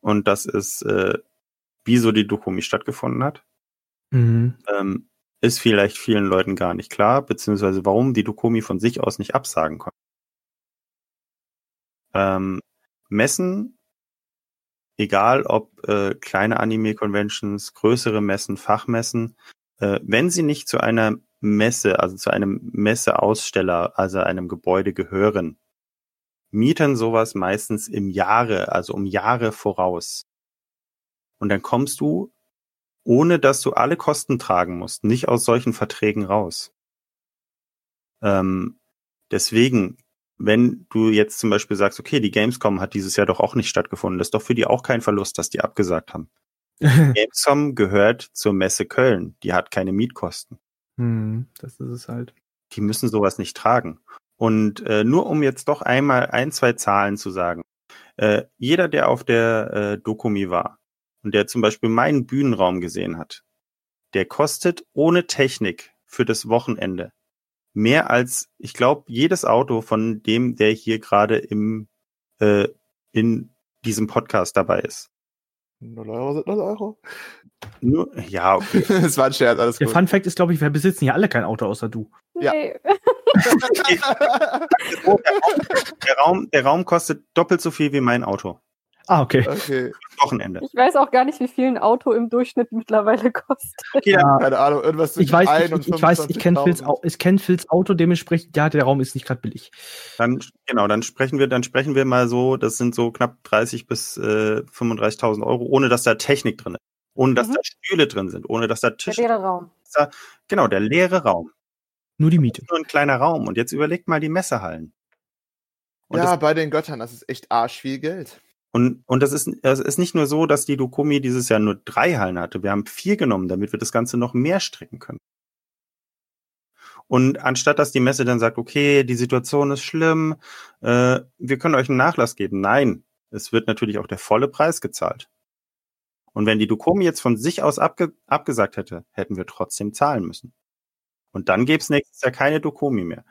und das ist, äh, wieso die Dokumi stattgefunden hat. Mhm. Ähm, ist vielleicht vielen Leuten gar nicht klar, beziehungsweise warum die Dokomi von sich aus nicht absagen konnten. Ähm, Messen, egal ob äh, kleine Anime-Conventions, größere Messen, Fachmessen, äh, wenn sie nicht zu einer Messe, also zu einem Messeaussteller, also einem Gebäude gehören, mieten sowas meistens im Jahre, also um Jahre voraus. Und dann kommst du ohne dass du alle Kosten tragen musst, nicht aus solchen Verträgen raus. Ähm, deswegen, wenn du jetzt zum Beispiel sagst, okay, die Gamescom hat dieses Jahr doch auch nicht stattgefunden, das ist doch für die auch kein Verlust, dass die abgesagt haben. Gamescom gehört zur Messe Köln, die hat keine Mietkosten. Hm, das ist es halt. Die müssen sowas nicht tragen. Und äh, nur um jetzt doch einmal ein, zwei Zahlen zu sagen. Äh, jeder, der auf der äh, Dokumi war, und der zum Beispiel meinen Bühnenraum gesehen hat, der kostet ohne Technik für das Wochenende mehr als, ich glaube, jedes Auto von dem, der hier gerade im äh, in diesem Podcast dabei ist. 0 Euro sind 0 Euro. Nur, ja, okay. das war ein Scherz, alles Der gut. Fun Fact ist, glaube ich, wir besitzen hier alle kein Auto außer du. Ja. der, Raum, der Raum kostet doppelt so viel wie mein Auto. Ah, okay. okay. Wochenende. Ich weiß auch gar nicht, wie viel ein Auto im Durchschnitt mittlerweile kostet. Ja, keine Ahnung, irgendwas ich weiß, ich, ich, ich weiß, ich kenne Phils, ich kenn Phils Auto, dementsprechend, ja, der Raum ist nicht gerade billig. Dann, genau, dann sprechen wir, dann sprechen wir mal so, das sind so knapp 30 bis äh, 35.000 Euro, ohne dass da Technik drin ist. Ohne dass mhm. da Stühle drin sind, ohne dass da Tische. Der leere Raum. Da, genau, der leere Raum. Nur die Miete. Nur ein kleiner Raum. Und jetzt überlegt mal die Messehallen. Und ja, bei den Göttern, das ist echt arsch viel Geld. Und, und das ist, das ist nicht nur so, dass die Dokumi dieses Jahr nur drei Hallen hatte. Wir haben vier genommen, damit wir das Ganze noch mehr strecken können. Und anstatt dass die Messe dann sagt, okay, die Situation ist schlimm, äh, wir können euch einen Nachlass geben. Nein, es wird natürlich auch der volle Preis gezahlt. Und wenn die Dokomi jetzt von sich aus abge abgesagt hätte, hätten wir trotzdem zahlen müssen. Und dann gäbe es nächstes Jahr keine Dokomi mehr.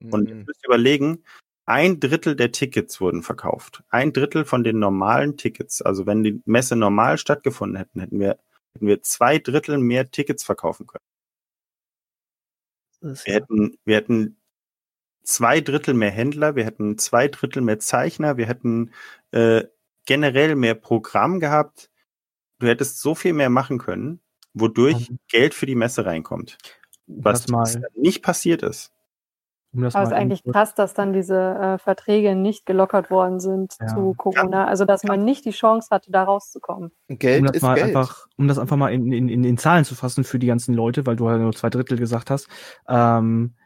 Mhm. Und ihr müsst überlegen, ein Drittel der Tickets wurden verkauft. Ein Drittel von den normalen Tickets. Also wenn die Messe normal stattgefunden hätten, hätten wir, hätten wir zwei Drittel mehr Tickets verkaufen können. Wir hätten, wir hätten zwei Drittel mehr Händler, wir hätten zwei Drittel mehr Zeichner, wir hätten äh, generell mehr Programm gehabt. Du hättest so viel mehr machen können, wodurch mhm. Geld für die Messe reinkommt. Was nicht passiert ist. Um Aber es ist eigentlich krass, dass dann diese äh, Verträge nicht gelockert worden sind ja. zu Corona. Also dass man nicht die Chance hatte, da rauszukommen. Geld um das ist mal Geld. einfach, um das einfach mal in, in, in, in Zahlen zu fassen für die ganzen Leute, weil du ja nur zwei Drittel gesagt hast. Ähm,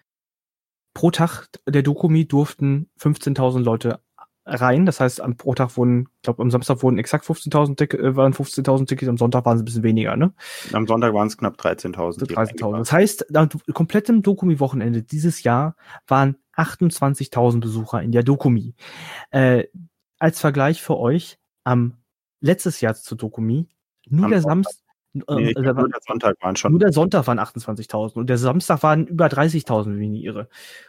pro Tag der Dokumi durften 15.000 Leute rein. Das heißt, am pro Tag wurden, ich glaube, am Samstag wurden exakt 15.000 Tickets, äh, waren 15.000 Tickets, am Sonntag waren es ein bisschen weniger, ne? Am Sonntag waren es knapp 13.000. 13.000. Das heißt, am kompletten Dokumi-Wochenende dieses Jahr waren 28.000 Besucher in der Dokumi. Äh, als Vergleich für euch, am letztes Jahr zur Dokumi, nur am der Samstag, Nee, äh, nur der Sonntag waren schon. Nur der Sonntag waren 28.000 und der Samstag waren über 30.000, wenn ich irre.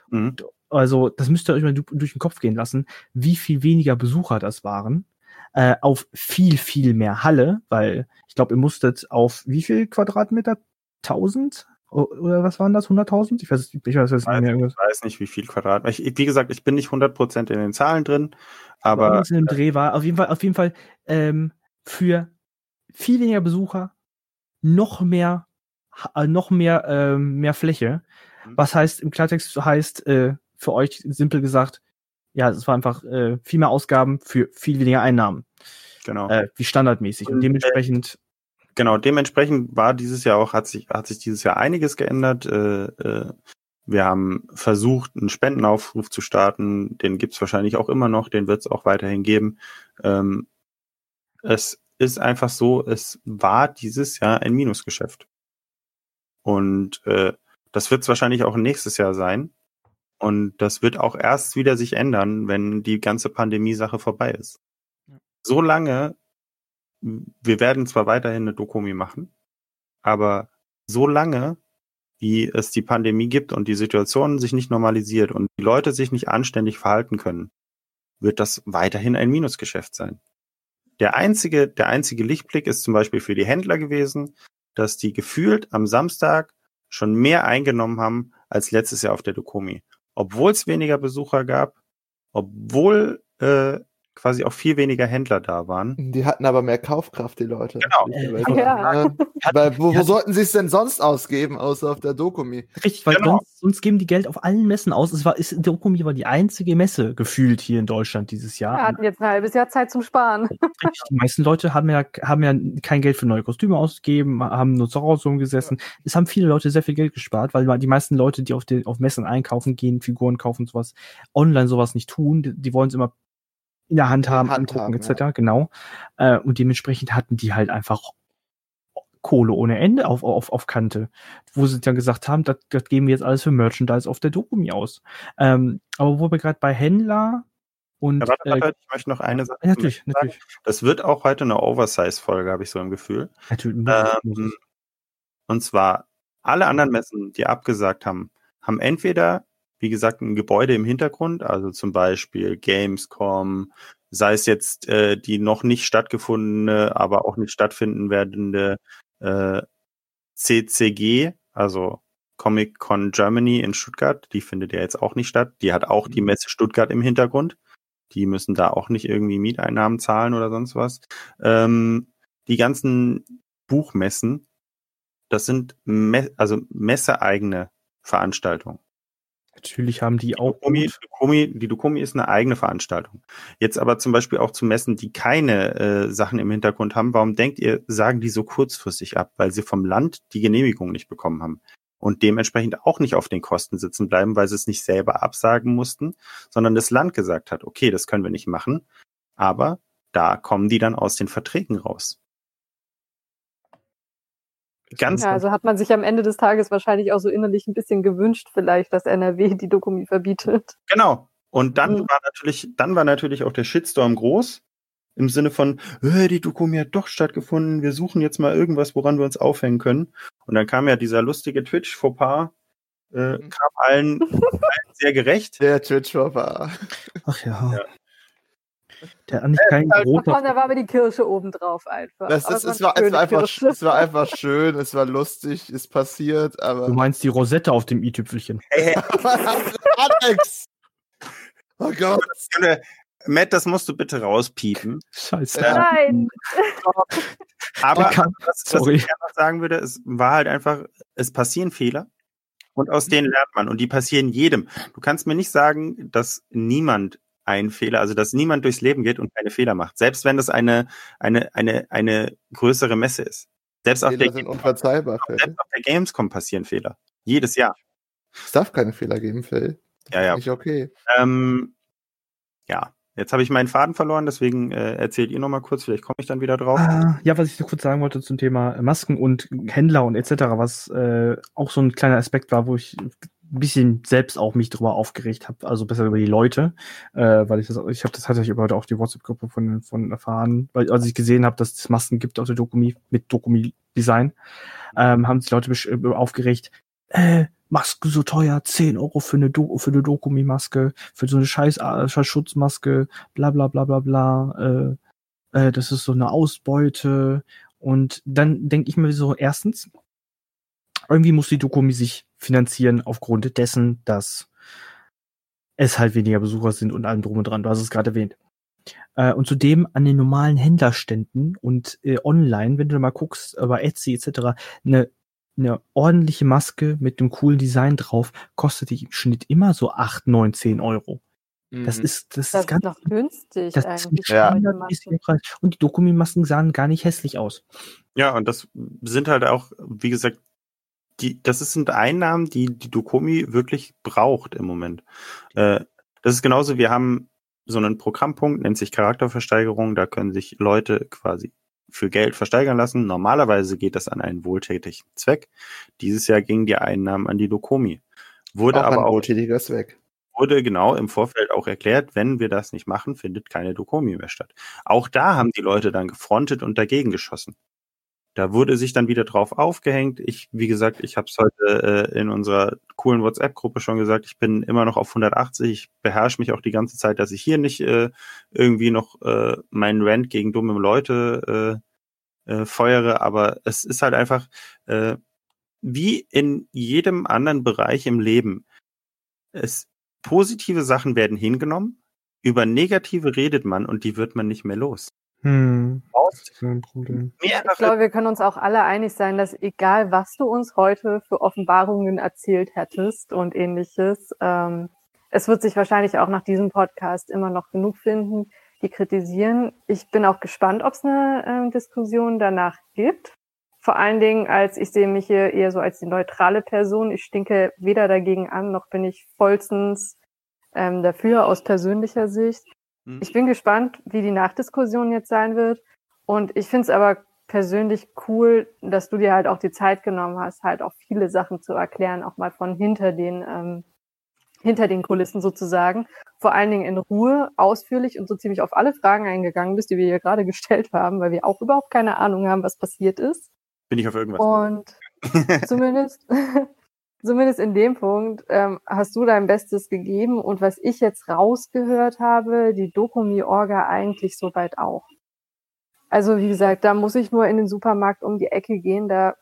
Mhm. Also, das müsst ihr euch mal durch den Kopf gehen lassen, wie viel weniger Besucher das waren. Äh, auf viel, viel mehr Halle, weil ich glaube, ihr musstet auf wie viel Quadratmeter? 1000? Oder was waren das? 100.000? Ich weiß, ich weiß, ich weiß, nicht, ich weiß nicht, wie viel Quadratmeter. Ich, wie gesagt, ich bin nicht 100% in den Zahlen drin, aber. aber in dem Dreh war auf jeden Fall, auf jeden Fall ähm, für viel weniger Besucher noch mehr, äh, noch mehr, äh, mehr Fläche. Mhm. Was heißt, im Klartext heißt, äh, für euch simpel gesagt, ja, es war einfach äh, viel mehr Ausgaben für viel weniger Einnahmen. Genau. Äh, wie standardmäßig. Und, Und dementsprechend. Genau, dementsprechend war dieses Jahr auch, hat sich, hat sich dieses Jahr einiges geändert. Äh, äh, wir haben versucht, einen Spendenaufruf zu starten. Den gibt's wahrscheinlich auch immer noch, den wird es auch weiterhin geben. Ähm, es ist einfach so, es war dieses Jahr ein Minusgeschäft. Und äh, das wird es wahrscheinlich auch nächstes Jahr sein. Und das wird auch erst wieder sich ändern, wenn die ganze Pandemie-Sache vorbei ist. Ja. So lange, wir werden zwar weiterhin eine Dokumi machen, aber so lange, wie es die Pandemie gibt und die Situation sich nicht normalisiert und die Leute sich nicht anständig verhalten können, wird das weiterhin ein Minusgeschäft sein. Der einzige, der einzige Lichtblick ist zum Beispiel für die Händler gewesen, dass die gefühlt am Samstag schon mehr eingenommen haben als letztes Jahr auf der Dokumi. Obwohl es weniger Besucher gab, obwohl äh, quasi auch viel weniger Händler da waren. Die hatten aber mehr Kaufkraft, die Leute. Genau. Ja. Weil, wo, wo sollten sie es denn sonst ausgeben, außer auf der Dokumi? Richtig, weil genau. sonst, sonst, geben die Geld auf allen Messen aus. Es war, ist, Dokumi war die einzige Messe gefühlt hier in Deutschland dieses Jahr. Wir hatten jetzt ein halbes Jahr Zeit zum Sparen. Richtig, die meisten Leute haben ja, haben ja kein Geld für neue Kostüme ausgegeben, haben nur zu Hause rumgesessen. Ja. Es haben viele Leute sehr viel Geld gespart, weil die meisten Leute, die auf, den, auf Messen einkaufen gehen, Figuren kaufen, sowas, online sowas nicht tun. Die, die wollen es immer in der Hand haben, Hand angucken, haben, etc. Ja. Genau. Äh, und dementsprechend hatten die halt einfach Kohle ohne Ende auf, auf, auf Kante, wo sie dann gesagt haben, das, das geben wir jetzt alles für Merchandise auf der Dokumi aus. Ähm, aber wo wir gerade bei Händler und. Ja, warte, warte, äh, ich möchte noch eine Sache. Natürlich, sagen. natürlich. Das wird auch heute eine Oversize-Folge, habe ich so im Gefühl. Natürlich. Ähm, und zwar alle anderen Messen, die abgesagt haben, haben entweder wie gesagt, ein Gebäude im Hintergrund, also zum Beispiel Gamescom, sei es jetzt äh, die noch nicht stattgefundene, aber auch nicht stattfinden werdende äh, CCG, also Comic Con Germany in Stuttgart, die findet ja jetzt auch nicht statt. Die hat auch die mhm. Messe Stuttgart im Hintergrund. Die müssen da auch nicht irgendwie Mieteinnahmen zahlen oder sonst was. Ähm, die ganzen Buchmessen, das sind Me also messeeigene Veranstaltungen. Natürlich haben die, die auch. Dokumi, Dokumi, die Dokumi ist eine eigene Veranstaltung. Jetzt aber zum Beispiel auch zu Messen, die keine äh, Sachen im Hintergrund haben. Warum denkt ihr, sagen die so kurzfristig ab? Weil sie vom Land die Genehmigung nicht bekommen haben und dementsprechend auch nicht auf den Kosten sitzen bleiben, weil sie es nicht selber absagen mussten, sondern das Land gesagt hat, okay, das können wir nicht machen, aber da kommen die dann aus den Verträgen raus. Ganz ja, also hat man sich am Ende des Tages wahrscheinlich auch so innerlich ein bisschen gewünscht, vielleicht, dass NRW die Dokumi verbietet. Genau. Und dann mhm. war natürlich, dann war natürlich auch der Shitstorm groß, Im Sinne von, äh, die Doku hat doch stattgefunden, wir suchen jetzt mal irgendwas, woran wir uns aufhängen können. Und dann kam ja dieser lustige Twitch-Fauxpas, äh, mhm. kam allen, allen sehr gerecht. Der Twitch-Fauxpas. Ach ja. ja. Der hat nicht kein äh, roter. Da war aber die Kirsche obendrauf einfach. Das, das, es, war, es, war einfach, es war einfach schön, es war lustig, ist passiert, aber. Du meinst die Rosette auf dem i-Tüpfelchen. Hey, Alex! Oh Gott. Matt, das musst du bitte rauspiepen. Scheiße. Nein. aber kann, was, was ich einfach sagen würde, es war halt einfach, es passieren Fehler. Und aus denen lernt man. Und die passieren jedem. Du kannst mir nicht sagen, dass niemand einen Fehler, also dass niemand durchs Leben geht und keine Fehler macht. Selbst wenn das eine, eine, eine, eine größere Messe ist. Selbst Fehler auf, der, unverzeihbar, selbst auf der Gamescom passieren Fehler. Jedes Jahr. Es darf keine Fehler geben, Phil. Ja, ja. Nicht okay. Ähm, ja, Jetzt habe ich meinen Faden verloren, deswegen äh, erzählt ihr nochmal kurz, vielleicht komme ich dann wieder drauf. Ah, ja, was ich so kurz sagen wollte zum Thema Masken und Händler und etc., was äh, auch so ein kleiner Aspekt war, wo ich ein bisschen selbst auch mich drüber aufgeregt habe, also besser über die Leute, äh, weil ich das, ich habe das hatte ich über heute auch die WhatsApp-Gruppe von, von erfahren, weil als ich gesehen habe, dass es Masken gibt aus der Dokumi mit Dokumi-Design, ähm, haben sich Leute äh, aufgeregt, äh, Maske so teuer, 10 Euro für eine, Do eine Dokumi-Maske, für so eine scheiß, äh, scheiß Schutzmaske, bla bla bla bla bla, äh, äh, das ist so eine Ausbeute. Und dann denke ich mir so, erstens, irgendwie muss die Dokumi sich finanzieren aufgrund dessen, dass es halt weniger Besucher sind und allem drum und dran. Du hast es gerade erwähnt. Äh, und zudem an den normalen Händlerständen und äh, online, wenn du mal guckst, bei Etsy etc., eine eine ordentliche Maske mit einem coolen Design drauf kostet die im Schnitt immer so 8, 9, 10 Euro. Das mhm. ist, das, das ist ganz noch günstig das eigentlich. Ja. Und die Dokumi-Masken sahen gar nicht hässlich aus. Ja, und das sind halt auch, wie gesagt, die, das sind Einnahmen, die die Dokumi wirklich braucht im Moment. Äh, das ist genauso, wir haben so einen Programmpunkt, nennt sich Charakterversteigerung, da können sich Leute quasi für Geld versteigern lassen. Normalerweise geht das an einen wohltätigen Zweck. Dieses Jahr gingen die Einnahmen an die Dokomi. Wurde auch aber auch wohltätiger Zweck. Wurde genau im Vorfeld auch erklärt, wenn wir das nicht machen, findet keine Dokomi mehr statt. Auch da haben die Leute dann gefrontet und dagegen geschossen. Da wurde sich dann wieder drauf aufgehängt. Ich, wie gesagt, ich habe es heute äh, in unserer coolen WhatsApp-Gruppe schon gesagt, ich bin immer noch auf 180. Ich beherrsche mich auch die ganze Zeit, dass ich hier nicht äh, irgendwie noch äh, meinen Rant gegen dumme Leute äh, äh, feuere. Aber es ist halt einfach äh, wie in jedem anderen Bereich im Leben. Es positive Sachen werden hingenommen, über negative redet man und die wird man nicht mehr los. Hm. Ich glaube, wir können uns auch alle einig sein, dass egal, was du uns heute für Offenbarungen erzählt hättest und ähnliches, ähm, es wird sich wahrscheinlich auch nach diesem Podcast immer noch genug finden, die kritisieren. Ich bin auch gespannt, ob es eine äh, Diskussion danach gibt. Vor allen Dingen, als ich sehe mich hier eher so als die neutrale Person. Ich stinke weder dagegen an, noch bin ich vollstens ähm, dafür aus persönlicher Sicht. Mhm. Ich bin gespannt, wie die Nachdiskussion jetzt sein wird. Und ich finde es aber persönlich cool, dass du dir halt auch die Zeit genommen hast, halt auch viele Sachen zu erklären, auch mal von hinter den, ähm, hinter den Kulissen sozusagen. Vor allen Dingen in Ruhe, ausführlich und so ziemlich auf alle Fragen eingegangen bist, die wir hier gerade gestellt haben, weil wir auch überhaupt keine Ahnung haben, was passiert ist. Bin ich auf irgendwas? Und zumindest, zumindest in dem Punkt ähm, hast du dein Bestes gegeben und was ich jetzt rausgehört habe, die Dokumi-Orga eigentlich soweit auch. Also wie gesagt, da muss ich nur in den Supermarkt um die Ecke gehen, da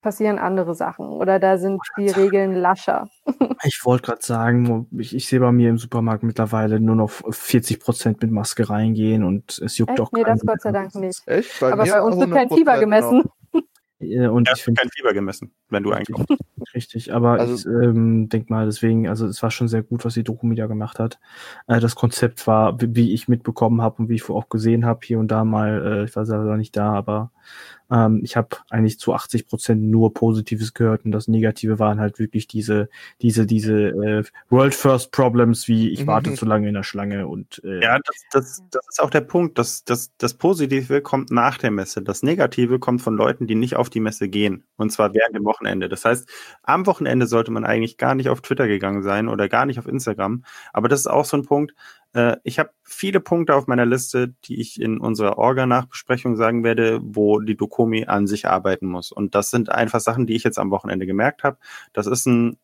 passieren andere Sachen oder da sind die Regeln lascher. ich wollte gerade sagen, ich, ich sehe bei mir im Supermarkt mittlerweile nur noch 40 Prozent mit Maske reingehen und es juckt Echt? auch Nee, das Gott sei Dank nicht. Echt? Bei Aber bei uns wird kein Fieber gemessen. Äh, und ja, ich finde kein Fieber gemessen, wenn du einkommst. Richtig, aber also, ich ähm, denke mal, deswegen, also es war schon sehr gut, was die Dokumida gemacht hat. Äh, das Konzept war, wie, wie ich mitbekommen habe und wie ich auch gesehen habe, hier und da mal, äh, ich war selber nicht da, aber ähm, ich habe eigentlich zu 80 Prozent nur Positives gehört und das Negative waren halt wirklich diese, diese, diese äh, World First Problems, wie ich mhm. warte zu lange in der Schlange und äh, ja, das, das, das ist auch der Punkt. Das, das, das Positive kommt nach der Messe. Das Negative kommt von Leuten, die nicht auf die Messe gehen und zwar während dem Wochenende. Das heißt, am Wochenende sollte man eigentlich gar nicht auf Twitter gegangen sein oder gar nicht auf Instagram. Aber das ist auch so ein Punkt. Äh, ich habe viele Punkte auf meiner Liste, die ich in unserer Orga-Nachbesprechung sagen werde, wo die Dokomi an sich arbeiten muss. Und das sind einfach Sachen, die ich jetzt am Wochenende gemerkt habe. Das ist ein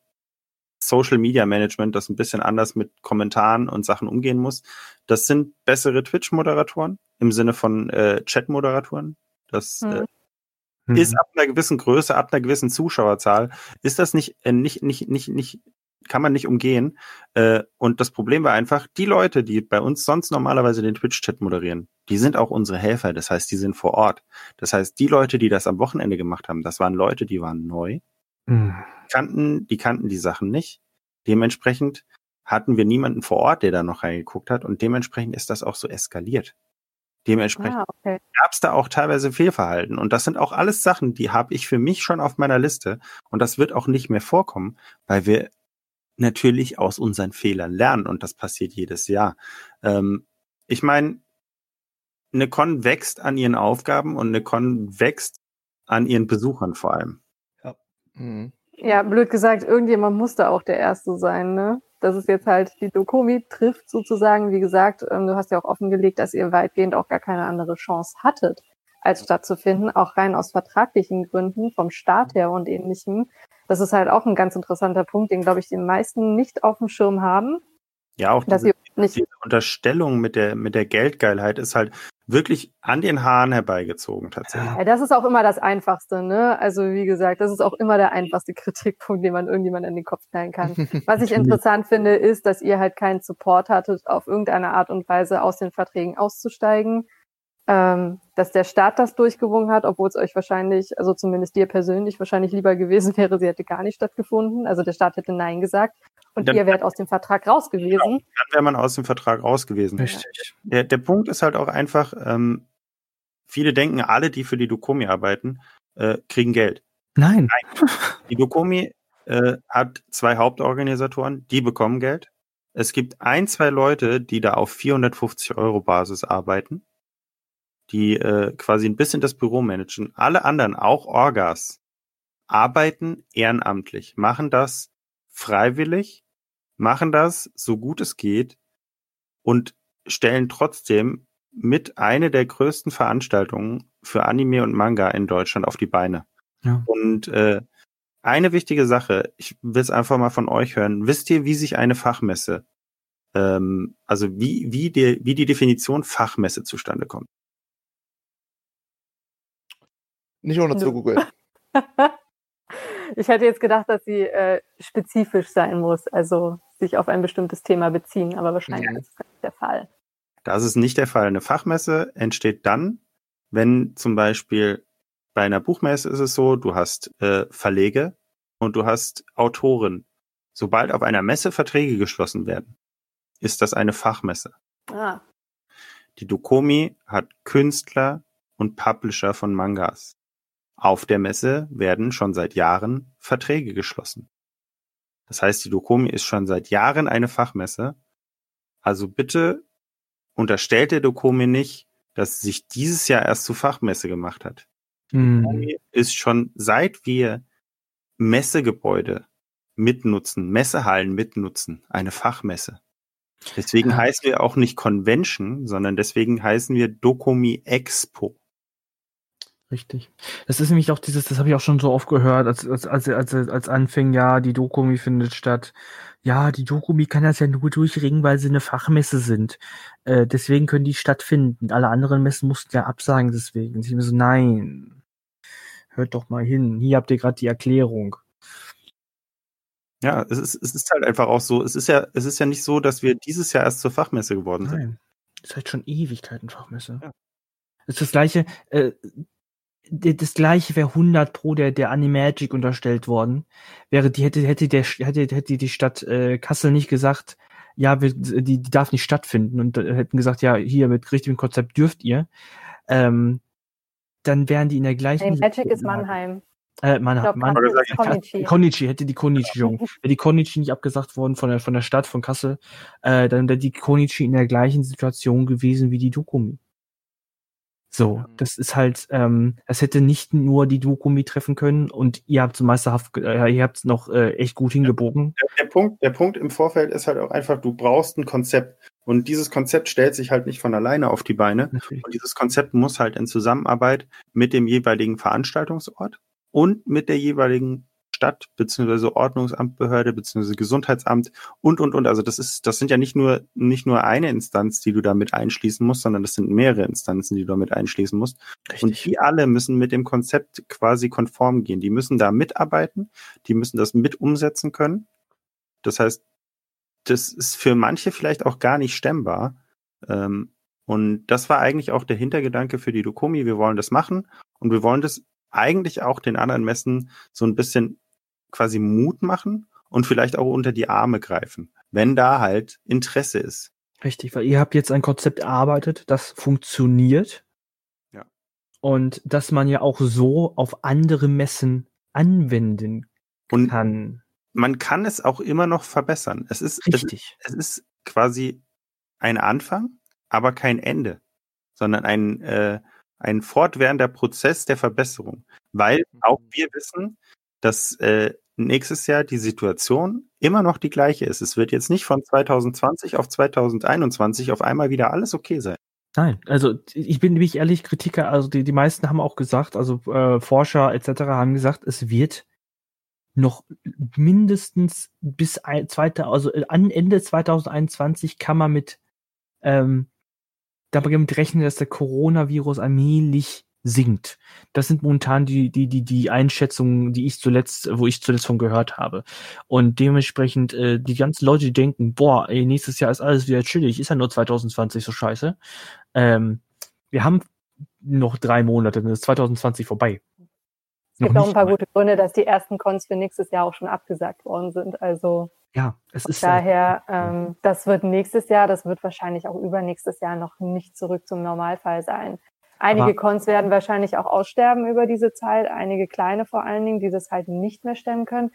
Social Media Management, das ein bisschen anders mit Kommentaren und Sachen umgehen muss. Das sind bessere Twitch-Moderatoren im Sinne von äh, Chat-Moderatoren. Das äh, mhm. äh, ist ab einer gewissen Größe, ab einer gewissen Zuschauerzahl, ist das nicht, äh, nicht, nicht, nicht, nicht, kann man nicht umgehen. Äh, und das Problem war einfach, die Leute, die bei uns sonst normalerweise den Twitch-Chat moderieren, die sind auch unsere Helfer. Das heißt, die sind vor Ort. Das heißt, die Leute, die das am Wochenende gemacht haben, das waren Leute, die waren neu. Mhm kannten, die kannten die Sachen nicht. Dementsprechend hatten wir niemanden vor Ort, der da noch reingeguckt hat und dementsprechend ist das auch so eskaliert. Dementsprechend ah, okay. gab es da auch teilweise Fehlverhalten und das sind auch alles Sachen, die habe ich für mich schon auf meiner Liste und das wird auch nicht mehr vorkommen, weil wir natürlich aus unseren Fehlern lernen und das passiert jedes Jahr. Ähm, ich meine, eine Con wächst an ihren Aufgaben und eine Con wächst an ihren Besuchern vor allem. Ja. Mhm. Ja, blöd gesagt, irgendjemand muss da auch der Erste sein, ne? Das ist jetzt halt die Dokomi trifft sozusagen, wie gesagt, ähm, du hast ja auch offengelegt, dass ihr weitgehend auch gar keine andere Chance hattet, als stattzufinden, auch rein aus vertraglichen Gründen, vom Staat her und ähnlichem. Das ist halt auch ein ganz interessanter Punkt, den, glaube ich, die meisten nicht auf dem Schirm haben. Ja, auch diese, diese Unterstellung mit der, mit der Geldgeilheit ist halt, wirklich an den Haaren herbeigezogen tatsächlich. Ja, das ist auch immer das Einfachste, ne? Also wie gesagt, das ist auch immer der einfachste Kritikpunkt, den man irgendjemand in den Kopf knallen kann. Was ich interessant finde, ist, dass ihr halt keinen Support hattet, auf irgendeine Art und Weise aus den Verträgen auszusteigen. Ähm, dass der Staat das durchgewungen hat, obwohl es euch wahrscheinlich, also zumindest dir persönlich, wahrscheinlich lieber gewesen wäre, sie hätte gar nicht stattgefunden. Also der Staat hätte Nein gesagt. Und dann, ihr wärt aus dem Vertrag raus gewesen. Genau, dann wäre man aus dem Vertrag raus gewesen. Richtig. Der, der Punkt ist halt auch einfach, ähm, viele denken, alle, die für die Dokomi arbeiten, äh, kriegen Geld. Nein. Nein. Die Dokomi äh, hat zwei Hauptorganisatoren, die bekommen Geld. Es gibt ein, zwei Leute, die da auf 450 Euro Basis arbeiten, die äh, quasi ein bisschen das Büro managen. Alle anderen, auch Orgas, arbeiten ehrenamtlich, machen das freiwillig machen das so gut es geht und stellen trotzdem mit eine der größten Veranstaltungen für Anime und Manga in Deutschland auf die Beine. Ja. Und äh, eine wichtige Sache, ich will es einfach mal von euch hören. Wisst ihr, wie sich eine Fachmesse, ähm, also wie, wie, die, wie die Definition Fachmesse zustande kommt? Nicht ohne zu googeln. Ich hätte jetzt gedacht, dass sie äh, spezifisch sein muss, also sich auf ein bestimmtes Thema beziehen, aber wahrscheinlich ja. ist das nicht der Fall. Das ist nicht der Fall. Eine Fachmesse entsteht dann, wenn zum Beispiel bei einer Buchmesse ist es so, du hast äh, Verlege und du hast Autoren. Sobald auf einer Messe Verträge geschlossen werden, ist das eine Fachmesse. Ah. Die Dokomi hat Künstler und Publisher von Mangas. Auf der Messe werden schon seit Jahren Verträge geschlossen. Das heißt, die Dokomi ist schon seit Jahren eine Fachmesse. Also bitte unterstellt der Dokomi nicht, dass sie sich dieses Jahr erst zu Fachmesse gemacht hat. Die hm. Dokomi ist schon seit wir Messegebäude mitnutzen, Messehallen mitnutzen, eine Fachmesse. Deswegen ja. heißen wir auch nicht Convention, sondern deswegen heißen wir Dokomi Expo. Richtig. Das ist nämlich auch dieses, das habe ich auch schon so oft gehört, als, als, als, als, als anfing, ja, die Dokumi findet statt. Ja, die Dokumi kann das ja nur durchringen, weil sie eine Fachmesse sind. Äh, deswegen können die stattfinden. Alle anderen Messen mussten ja absagen deswegen. Ich mir so, nein. Hört doch mal hin. Hier habt ihr gerade die Erklärung. Ja, es ist, es ist halt einfach auch so. Es ist ja, es ist ja nicht so, dass wir dieses Jahr erst zur Fachmesse geworden sind. Nein. Es ist halt schon Ewigkeiten Fachmesse. Ja. Es ist das gleiche, äh, das gleiche wäre 100 pro der, der Animagic unterstellt worden. Wäre die, hätte, hätte der, hätte, hätte die Stadt äh, Kassel nicht gesagt, ja, wir, die, die darf nicht stattfinden und äh, hätten gesagt, ja, hier mit richtigem Konzept dürft ihr, ähm, dann wären die in der gleichen. Hey, Magic ist Mannheim. Äh, Mannheim. Mann, Konichi. Konichi, hätte die Konichi, Jung. Wäre die Konichi nicht abgesagt worden von der, von der Stadt, von Kassel, äh, dann wäre die Konichi in der gleichen Situation gewesen wie die Dokumi. So, das ist halt, ähm, es hätte nicht nur die Dokumi treffen können und ihr habt so meisterhaft, äh, ihr habt es noch äh, echt gut hingebogen. Der, der, Punkt, der Punkt im Vorfeld ist halt auch einfach, du brauchst ein Konzept. Und dieses Konzept stellt sich halt nicht von alleine auf die Beine. Natürlich. Und dieses Konzept muss halt in Zusammenarbeit mit dem jeweiligen Veranstaltungsort und mit der jeweiligen Stadt beziehungsweise Ordnungsamtbehörde beziehungsweise Gesundheitsamt und und und. Also das ist, das sind ja nicht nur nicht nur eine Instanz, die du damit einschließen musst, sondern das sind mehrere Instanzen, die du damit einschließen musst. Richtig. Und die alle müssen mit dem Konzept quasi konform gehen. Die müssen da mitarbeiten, die müssen das mit umsetzen können. Das heißt, das ist für manche vielleicht auch gar nicht stemmbar. Ähm, und das war eigentlich auch der Hintergedanke für die Dokomi. Wir wollen das machen und wir wollen das eigentlich auch den anderen Messen so ein bisschen quasi Mut machen und vielleicht auch unter die Arme greifen, wenn da halt Interesse ist. Richtig, weil ihr habt jetzt ein Konzept erarbeitet, das funktioniert. Ja. Und dass man ja auch so auf andere Messen anwenden und kann. Man kann es auch immer noch verbessern. Es ist, Richtig. Es, es ist quasi ein Anfang, aber kein Ende, sondern ein, äh, ein fortwährender Prozess der Verbesserung. Weil auch mhm. wir wissen, dass äh, nächstes Jahr die Situation immer noch die gleiche ist. Es wird jetzt nicht von 2020 auf 2021 auf einmal wieder alles okay sein. Nein, also ich bin nämlich ehrlich Kritiker, also die, die meisten haben auch gesagt, also äh, Forscher etc. haben gesagt, es wird noch mindestens bis ein, zweite, also äh, an Ende 2021 kann man mit ähm, damit rechnen, dass der Coronavirus allmählich sinkt. Das sind momentan die, die, die, die Einschätzungen, die ich zuletzt, wo ich zuletzt von gehört habe. Und dementsprechend, äh, die ganzen Leute, die denken, boah, ey, nächstes Jahr ist alles wieder chillig, ist ja nur 2020 so scheiße. Ähm, wir haben noch drei Monate, dann ist 2020 vorbei. Es gibt auch ein paar mal. gute Gründe, dass die ersten Cons für nächstes Jahr auch schon abgesagt worden sind. Also ja, es ist daher, ähm, das wird nächstes Jahr, das wird wahrscheinlich auch übernächstes Jahr noch nicht zurück zum Normalfall sein. Einige Aber Cons werden wahrscheinlich auch aussterben über diese Zeit, einige kleine vor allen Dingen, die das halt nicht mehr stemmen können.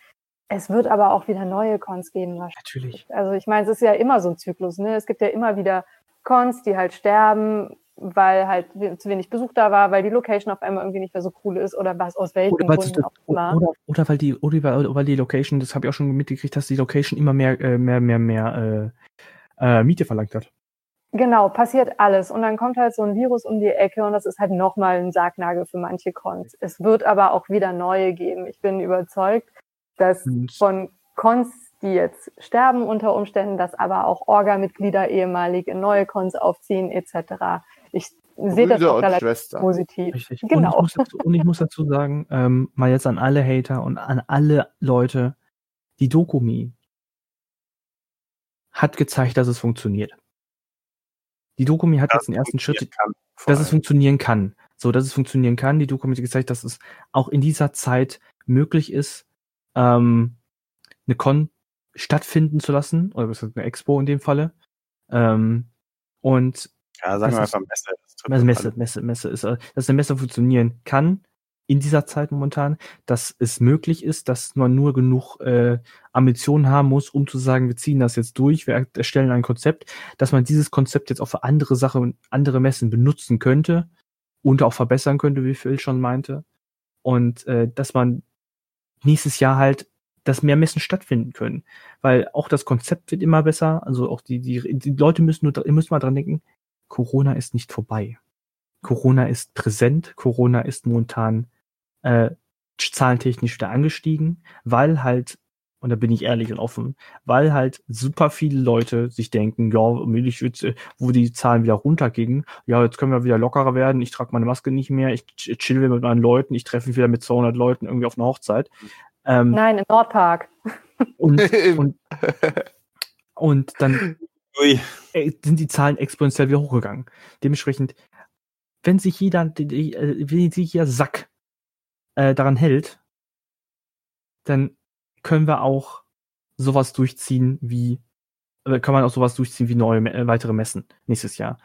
Es wird aber auch wieder neue Cons geben wahrscheinlich. Natürlich. Also ich meine, es ist ja immer so ein Zyklus. Ne? Es gibt ja immer wieder Cons, die halt sterben, weil halt zu wenig Besuch da war, weil die Location auf einmal irgendwie nicht mehr so cool ist oder was aus welchen oder Gründen auch immer. Oder, oder weil die oder weil die Location, das habe ich auch schon mitgekriegt, dass die Location immer mehr äh, mehr mehr mehr äh, äh, Miete verlangt hat. Genau, passiert alles. Und dann kommt halt so ein Virus um die Ecke und das ist halt nochmal ein Sargnagel für manche Cons. Es wird aber auch wieder neue geben. Ich bin überzeugt, dass von Cons, die jetzt sterben unter Umständen, dass aber auch Orga-Mitglieder ehemalig in neue Cons aufziehen etc. Ich sehe das auch relativ Schwester. positiv. Richtig. Genau. Und ich, dazu, und ich muss dazu, sagen, ähm, mal jetzt an alle Hater und an alle Leute, die Dokumi hat gezeigt, dass es funktioniert. Die Dokumi hat das jetzt den ersten Schritt, kann, dass es funktionieren kann. So, dass es funktionieren kann. Die Dokumi hat gezeigt, dass es auch in dieser Zeit möglich ist, ähm, eine Con stattfinden zu lassen, oder was ist eine Expo in dem Falle. Ähm, und ja, sagen wir einfach Messe. Also Messe, Messe, Messe ist, äh, dass eine Messe funktionieren kann, in dieser Zeit momentan, dass es möglich ist, dass man nur genug äh, Ambitionen haben muss, um zu sagen, wir ziehen das jetzt durch, wir erstellen ein Konzept, dass man dieses Konzept jetzt auch für andere Sachen, andere Messen benutzen könnte und auch verbessern könnte, wie Phil schon meinte. Und äh, dass man nächstes Jahr halt, dass mehr Messen stattfinden können. Weil auch das Konzept wird immer besser. Also auch die, die, die Leute müssen nur, ihr müsst mal dran denken, Corona ist nicht vorbei. Corona ist präsent, Corona ist momentan äh, zahlentechnisch wieder angestiegen, weil halt, und da bin ich ehrlich und offen, weil halt super viele Leute sich denken, ja, wo die Zahlen wieder runtergingen, ja, jetzt können wir wieder lockerer werden, ich trage meine Maske nicht mehr, ich chill mit meinen Leuten, ich treffe mich wieder mit 200 Leuten irgendwie auf einer Hochzeit. Ähm, Nein, im Nordpark. Und, und, und dann Ui. sind die Zahlen exponentiell wieder hochgegangen. Dementsprechend, wenn sich jeder, äh, wenn sich jeder Sack äh, daran hält, dann können wir auch sowas durchziehen wie, äh, kann man auch sowas durchziehen wie neue äh, weitere Messen nächstes Jahr.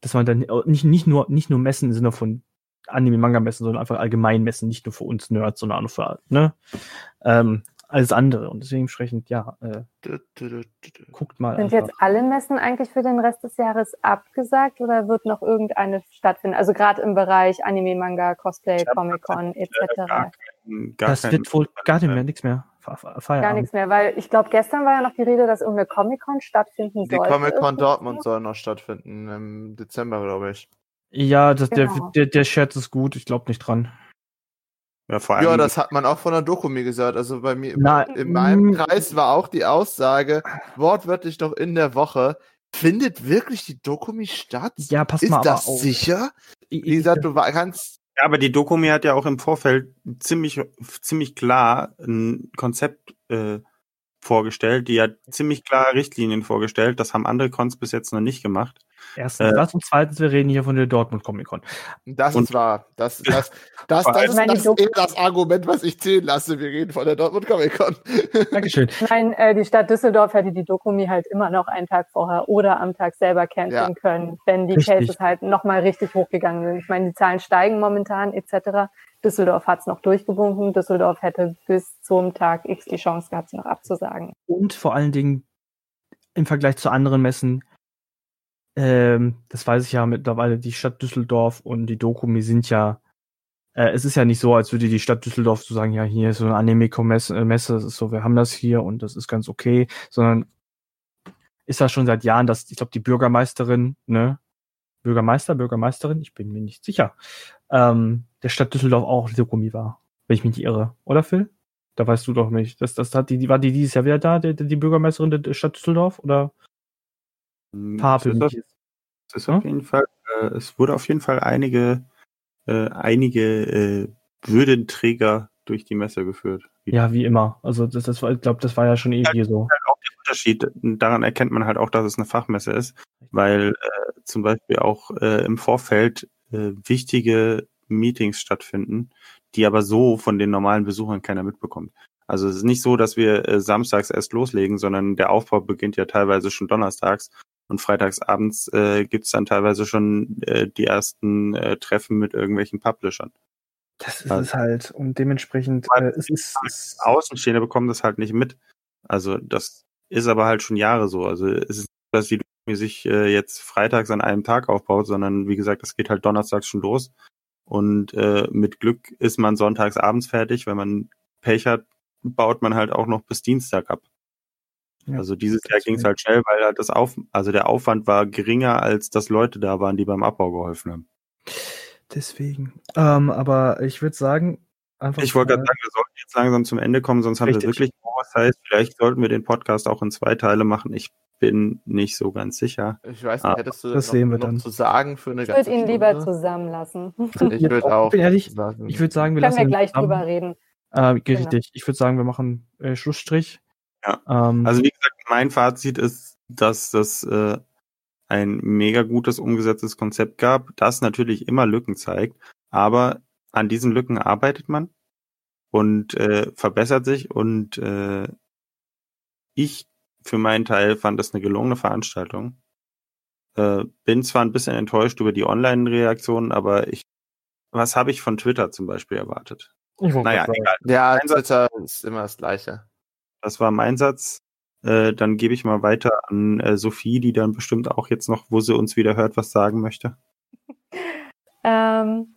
Dass man dann äh, nicht, nicht nur, nicht nur Messen im Sinne von Anime-Manga-Messen, sondern einfach allgemein Messen, nicht nur für uns Nerds, sondern auch für, ne, ähm, alles andere. Und deswegen entsprechend, ja, äh, guckt mal. Sind einfach. jetzt alle Messen eigentlich für den Rest des Jahres abgesagt oder wird noch irgendeine stattfinden? Also gerade im Bereich Anime, Manga, Cosplay, Comic-Con etc. Gar, gar das wird wohl gar nicht mehr, nichts mehr. Feierabend. Gar nichts mehr, weil ich glaube, gestern war ja noch die Rede, dass irgendeine Comic-Con stattfinden soll. Die Comic-Con Dortmund soll noch stattfinden im Dezember, glaube ich. Ja, das, genau. der, der, der Scherz ist gut, ich glaube nicht dran. Ja, vor allem ja, das hat man auch von der Doku mir gesagt. Also bei mir, Na, in meinem Kreis war auch die Aussage, wortwörtlich doch in der Woche, findet wirklich die Dokumi statt? Ja, pass Ist mal das auf. sicher? Wie gesagt, du kannst. Ja, aber die Dokumi hat ja auch im Vorfeld ziemlich, ziemlich klar ein Konzept äh, vorgestellt. Die hat ziemlich klare Richtlinien vorgestellt. Das haben andere Cons bis jetzt noch nicht gemacht. Erstens äh, das und zweitens, wir reden hier von der Dortmund Comic Con. Das und, ist wahr. Das, das, das, das, das ist das, das, das Argument, was ich zählen lasse. Wir reden von der Dortmund Comic Con. Dankeschön. Nein, äh, die Stadt Düsseldorf hätte die Dokumi halt immer noch einen Tag vorher oder am Tag selber canceln ja. können, wenn die richtig. Cases halt nochmal richtig hochgegangen sind. Ich meine, die Zahlen steigen momentan etc. Düsseldorf hat es noch durchgewunken. Düsseldorf hätte bis zum Tag X die Chance gehabt, sie noch abzusagen. Und vor allen Dingen im Vergleich zu anderen Messen ähm, das weiß ich ja mittlerweile, die Stadt Düsseldorf und die Dokumi sind ja, äh, es ist ja nicht so, als würde die Stadt Düsseldorf so sagen, ja, hier ist so eine Anime-Messe, äh, Messe, das ist so, wir haben das hier und das ist ganz okay, sondern ist das schon seit Jahren, dass, ich glaube, die Bürgermeisterin, ne, Bürgermeister, Bürgermeisterin, ich bin mir nicht sicher, ähm, der Stadt Düsseldorf auch Dokumi war, wenn ich mich nicht irre, oder Phil? Da weißt du doch nicht. Das, das hat die, war die dieses Jahr wieder da, die, die Bürgermeisterin der Stadt Düsseldorf, oder? Pavel. Es ist, es, ist auf jeden Fall, äh, es wurde auf jeden Fall einige, äh, einige äh, Würdenträger durch die Messe geführt. Ja, wie immer. Also das, das war, ich glaube, das war ja schon eh ja, so. Halt auch der Unterschied. Daran erkennt man halt auch, dass es eine Fachmesse ist, weil äh, zum Beispiel auch äh, im Vorfeld äh, wichtige Meetings stattfinden, die aber so von den normalen Besuchern keiner mitbekommt. Also es ist nicht so, dass wir äh, samstags erst loslegen, sondern der Aufbau beginnt ja teilweise schon donnerstags und freitagsabends äh, gibt dann teilweise schon äh, die ersten äh, Treffen mit irgendwelchen Publishern. Das ist also, es halt. Und dementsprechend äh, es ist es. Außenstehende bekommen das halt nicht mit. Also das ist aber halt schon Jahre so. Also es ist dass die sich äh, jetzt freitags an einem Tag aufbaut, sondern wie gesagt, das geht halt donnerstags schon los. Und äh, mit Glück ist man sonntags abends fertig. Wenn man Pech hat, baut man halt auch noch bis Dienstag ab. Ja, also dieses Jahr ging es halt schnell, weil halt das Auf, also der Aufwand war geringer, als dass Leute da waren, die beim Abbau geholfen haben. Deswegen. Ähm, aber ich würde sagen, einfach. Ich wollte gerade sagen, wir sollten jetzt langsam zum Ende kommen, sonst Richtig. haben wir wirklich was heißt. Vielleicht sollten wir den Podcast auch in zwei Teile machen. Ich bin nicht so ganz sicher. Ich weiß nicht, hättest du das noch, sehen wir dann. zu sagen für eine Ich würde ihn lieber zusammenlassen. Ich würde auch. Ich bin ehrlich, ich würde sagen, wir Können lassen wir gleich drüber reden. Äh, richtig. Genau. Ich würde sagen, wir machen äh, Schlussstrich. Ja. Ähm, also wie gesagt, mein Fazit ist, dass das äh, ein mega gutes umgesetztes Konzept gab, das natürlich immer Lücken zeigt, aber an diesen Lücken arbeitet man und äh, verbessert sich und äh, ich für meinen Teil fand das eine gelungene Veranstaltung. Äh, bin zwar ein bisschen enttäuscht über die Online-Reaktionen, aber ich, was habe ich von Twitter zum Beispiel erwartet? Naja, egal. Ja, Twitter ist immer das Gleiche. Das war mein Satz. Äh, dann gebe ich mal weiter an äh, Sophie, die dann bestimmt auch jetzt noch, wo sie uns wieder hört, was sagen möchte. ähm,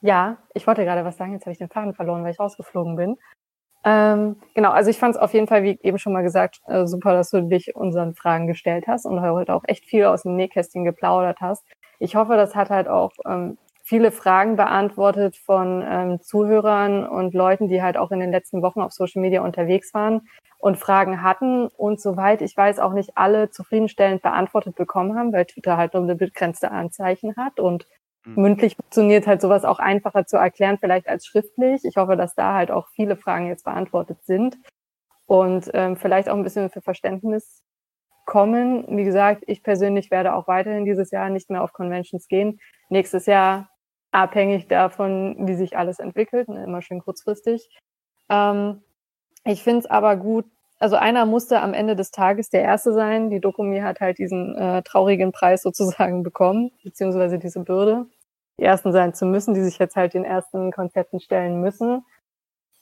ja, ich wollte gerade was sagen, jetzt habe ich den Faden verloren, weil ich rausgeflogen bin. Ähm, genau, also ich fand es auf jeden Fall, wie eben schon mal gesagt, äh, super, dass du dich unseren Fragen gestellt hast und heute auch echt viel aus dem Nähkästchen geplaudert hast. Ich hoffe, das hat halt auch ähm, viele Fragen beantwortet von ähm, Zuhörern und Leuten, die halt auch in den letzten Wochen auf Social Media unterwegs waren und Fragen hatten und soweit ich weiß auch nicht alle zufriedenstellend beantwortet bekommen haben, weil Twitter halt nur eine begrenzte Anzeichen hat und. Mündlich funktioniert halt sowas auch einfacher zu erklären, vielleicht als schriftlich. Ich hoffe, dass da halt auch viele Fragen jetzt beantwortet sind und ähm, vielleicht auch ein bisschen für Verständnis kommen. Wie gesagt, ich persönlich werde auch weiterhin dieses Jahr nicht mehr auf Conventions gehen. Nächstes Jahr abhängig davon, wie sich alles entwickelt, ne, immer schön kurzfristig. Ähm, ich finde es aber gut, also einer musste am Ende des Tages der Erste sein. Die Dokumi hat halt diesen äh, traurigen Preis sozusagen bekommen, beziehungsweise diese Bürde, die Ersten sein zu müssen, die sich jetzt halt den ersten Konzepten stellen müssen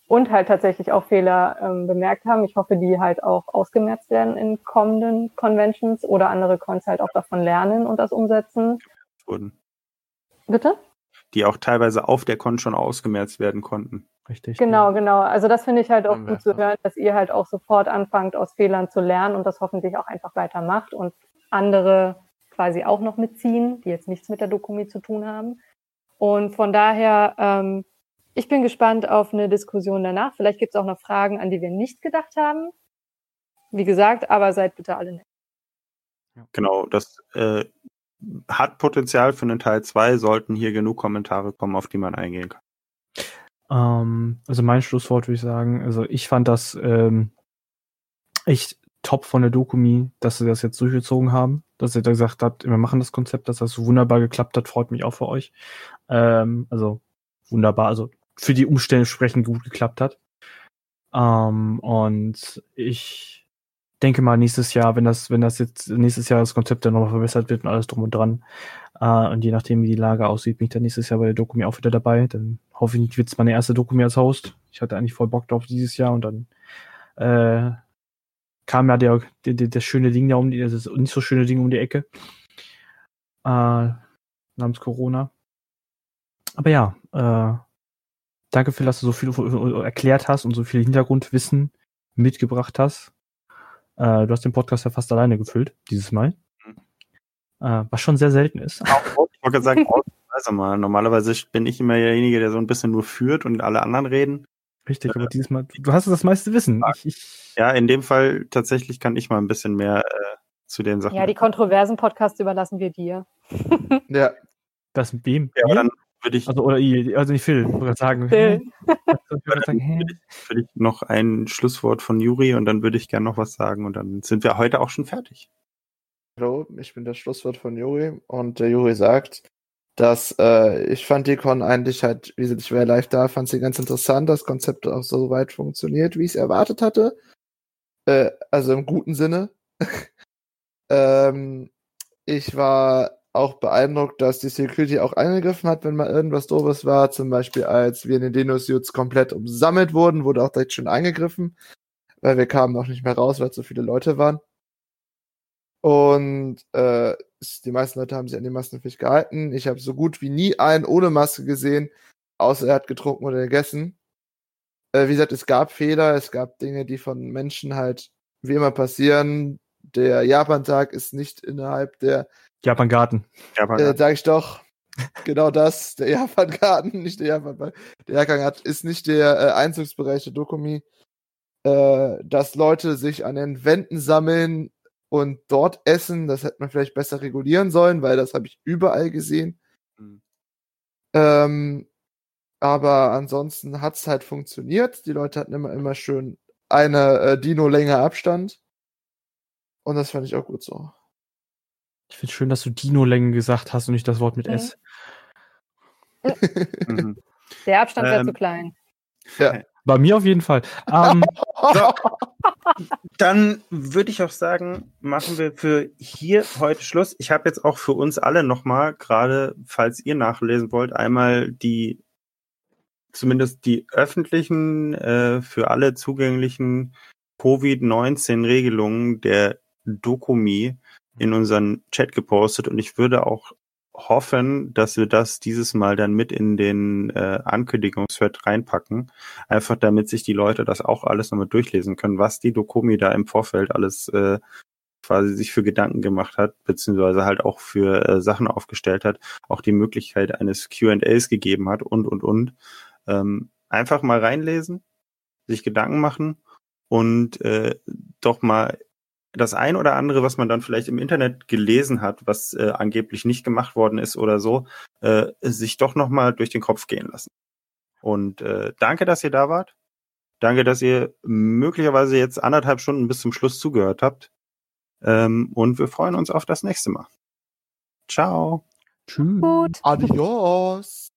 und halt tatsächlich auch Fehler ähm, bemerkt haben. Ich hoffe, die halt auch ausgemerzt werden in kommenden Conventions oder andere Cons halt auch davon lernen und das umsetzen. Wurden. Bitte? die auch teilweise auf der Con schon ausgemerzt werden konnten. Richtig. Genau, genau. Also das finde ich halt auch gut zu hören, dass ihr halt auch sofort anfangt, aus Fehlern zu lernen und das hoffentlich auch einfach weitermacht und andere quasi auch noch mitziehen, die jetzt nichts mit der Dokumi zu tun haben. Und von daher, ähm, ich bin gespannt auf eine Diskussion danach. Vielleicht gibt es auch noch Fragen, an die wir nicht gedacht haben. Wie gesagt, aber seid bitte alle nett. Genau, das äh, hat Potenzial für einen Teil 2, sollten hier genug Kommentare kommen, auf die man eingehen kann. Ähm, also mein Schlusswort würde ich sagen, also ich fand das ähm, echt top von der Dokumi, dass sie das jetzt durchgezogen haben, dass ihr da gesagt habt, wir machen das Konzept, dass das so wunderbar geklappt hat, freut mich auch für euch. Ähm, also wunderbar, also für die Umstände entsprechend gut geklappt hat. Ähm, und ich denke mal nächstes Jahr, wenn das, wenn das jetzt nächstes Jahr das Konzept dann nochmal verbessert wird und alles drum und dran, äh, und je nachdem, wie die Lage aussieht, bin ich dann nächstes Jahr bei der Dokumi auch wieder dabei. Dann hoffe ich, wird es meine erste Dokumi als Host. Ich hatte eigentlich voll Bock drauf dieses Jahr und dann äh, kam ja der, der, der, der schöne Ding da um die, das nicht so schöne Ding um die Ecke. Äh, namens Corona. Aber ja, äh, danke Phil, dass du so viel erklärt hast und so viel Hintergrundwissen mitgebracht hast. Äh, du hast den Podcast ja fast alleine gefüllt, dieses Mal. Mhm. Äh, was schon sehr selten ist. Ich wollte sagen, mal. Normalerweise bin ich immer derjenige, der so ein bisschen nur führt und alle anderen reden. Richtig, äh, aber dieses Mal, du hast das meiste Wissen. Ich, ich, ja, in dem Fall tatsächlich kann ich mal ein bisschen mehr äh, zu den Sachen. Ja, die kontroversen Podcasts überlassen wir dir. ja. Das mit wem? Ja, aber dann würde ich. Also, oder also nicht Phil, würde ich sagen. Phil. würde ich noch ein Schlusswort von Juri und dann würde ich gerne noch was sagen und dann sind wir heute auch schon fertig. Hallo, ich bin das Schlusswort von Juri und der Juri sagt, dass äh, ich fand die Con eigentlich halt, wie gesagt, ich ja live da, fand sie ganz interessant, das Konzept auch so weit funktioniert, wie ich es erwartet hatte. Äh, also im guten Sinne. ähm, ich war auch beeindruckt, dass die Security auch eingegriffen hat, wenn mal irgendwas doofes war. Zum Beispiel, als wir in den Dino-Suits komplett umsammelt wurden, wurde auch direkt schon eingegriffen, weil wir kamen noch nicht mehr raus, weil so viele Leute waren. Und äh, die meisten Leute haben sich an die Maskenpflicht gehalten. Ich habe so gut wie nie einen ohne Maske gesehen, außer er hat getrunken oder gegessen. Äh, wie gesagt, es gab Fehler, es gab Dinge, die von Menschen halt wie immer passieren. Der Japan-Tag ist nicht innerhalb der Japan-Garten. Japan äh, sag ich doch. Genau das, der Japan-Garten, nicht der Japan. Der Japan-Garten ist nicht der äh, Einzugsbereich der Dokumi. Äh, dass Leute sich an den Wänden sammeln und dort essen, das hätte man vielleicht besser regulieren sollen, weil das habe ich überall gesehen. Mhm. Ähm, aber ansonsten hat es halt funktioniert. Die Leute hatten immer, immer schön eine äh, Dino-Länge Abstand. Und das fand ich auch gut so. Ich finde schön, dass du Dino-Länge gesagt hast und nicht das Wort mit mhm. S. Mhm. Der Abstand wäre ähm, zu klein. Ja. Bei mir auf jeden Fall. Ähm, so, dann würde ich auch sagen, machen wir für hier heute Schluss. Ich habe jetzt auch für uns alle nochmal, gerade falls ihr nachlesen wollt, einmal die, zumindest die öffentlichen, äh, für alle zugänglichen Covid-19-Regelungen der Dokumi in unseren Chat gepostet und ich würde auch hoffen, dass wir das dieses Mal dann mit in den äh, Ankündigungsthread reinpacken. Einfach damit sich die Leute das auch alles nochmal durchlesen können, was die Dokumi da im Vorfeld alles äh, quasi sich für Gedanken gemacht hat, beziehungsweise halt auch für äh, Sachen aufgestellt hat, auch die Möglichkeit eines QAs gegeben hat und und und. Ähm, einfach mal reinlesen, sich Gedanken machen und äh, doch mal das ein oder andere, was man dann vielleicht im Internet gelesen hat, was äh, angeblich nicht gemacht worden ist oder so, äh, sich doch nochmal durch den Kopf gehen lassen. Und äh, danke, dass ihr da wart. Danke, dass ihr möglicherweise jetzt anderthalb Stunden bis zum Schluss zugehört habt. Ähm, und wir freuen uns auf das nächste Mal. Ciao. Tschüss. Gut. Adios.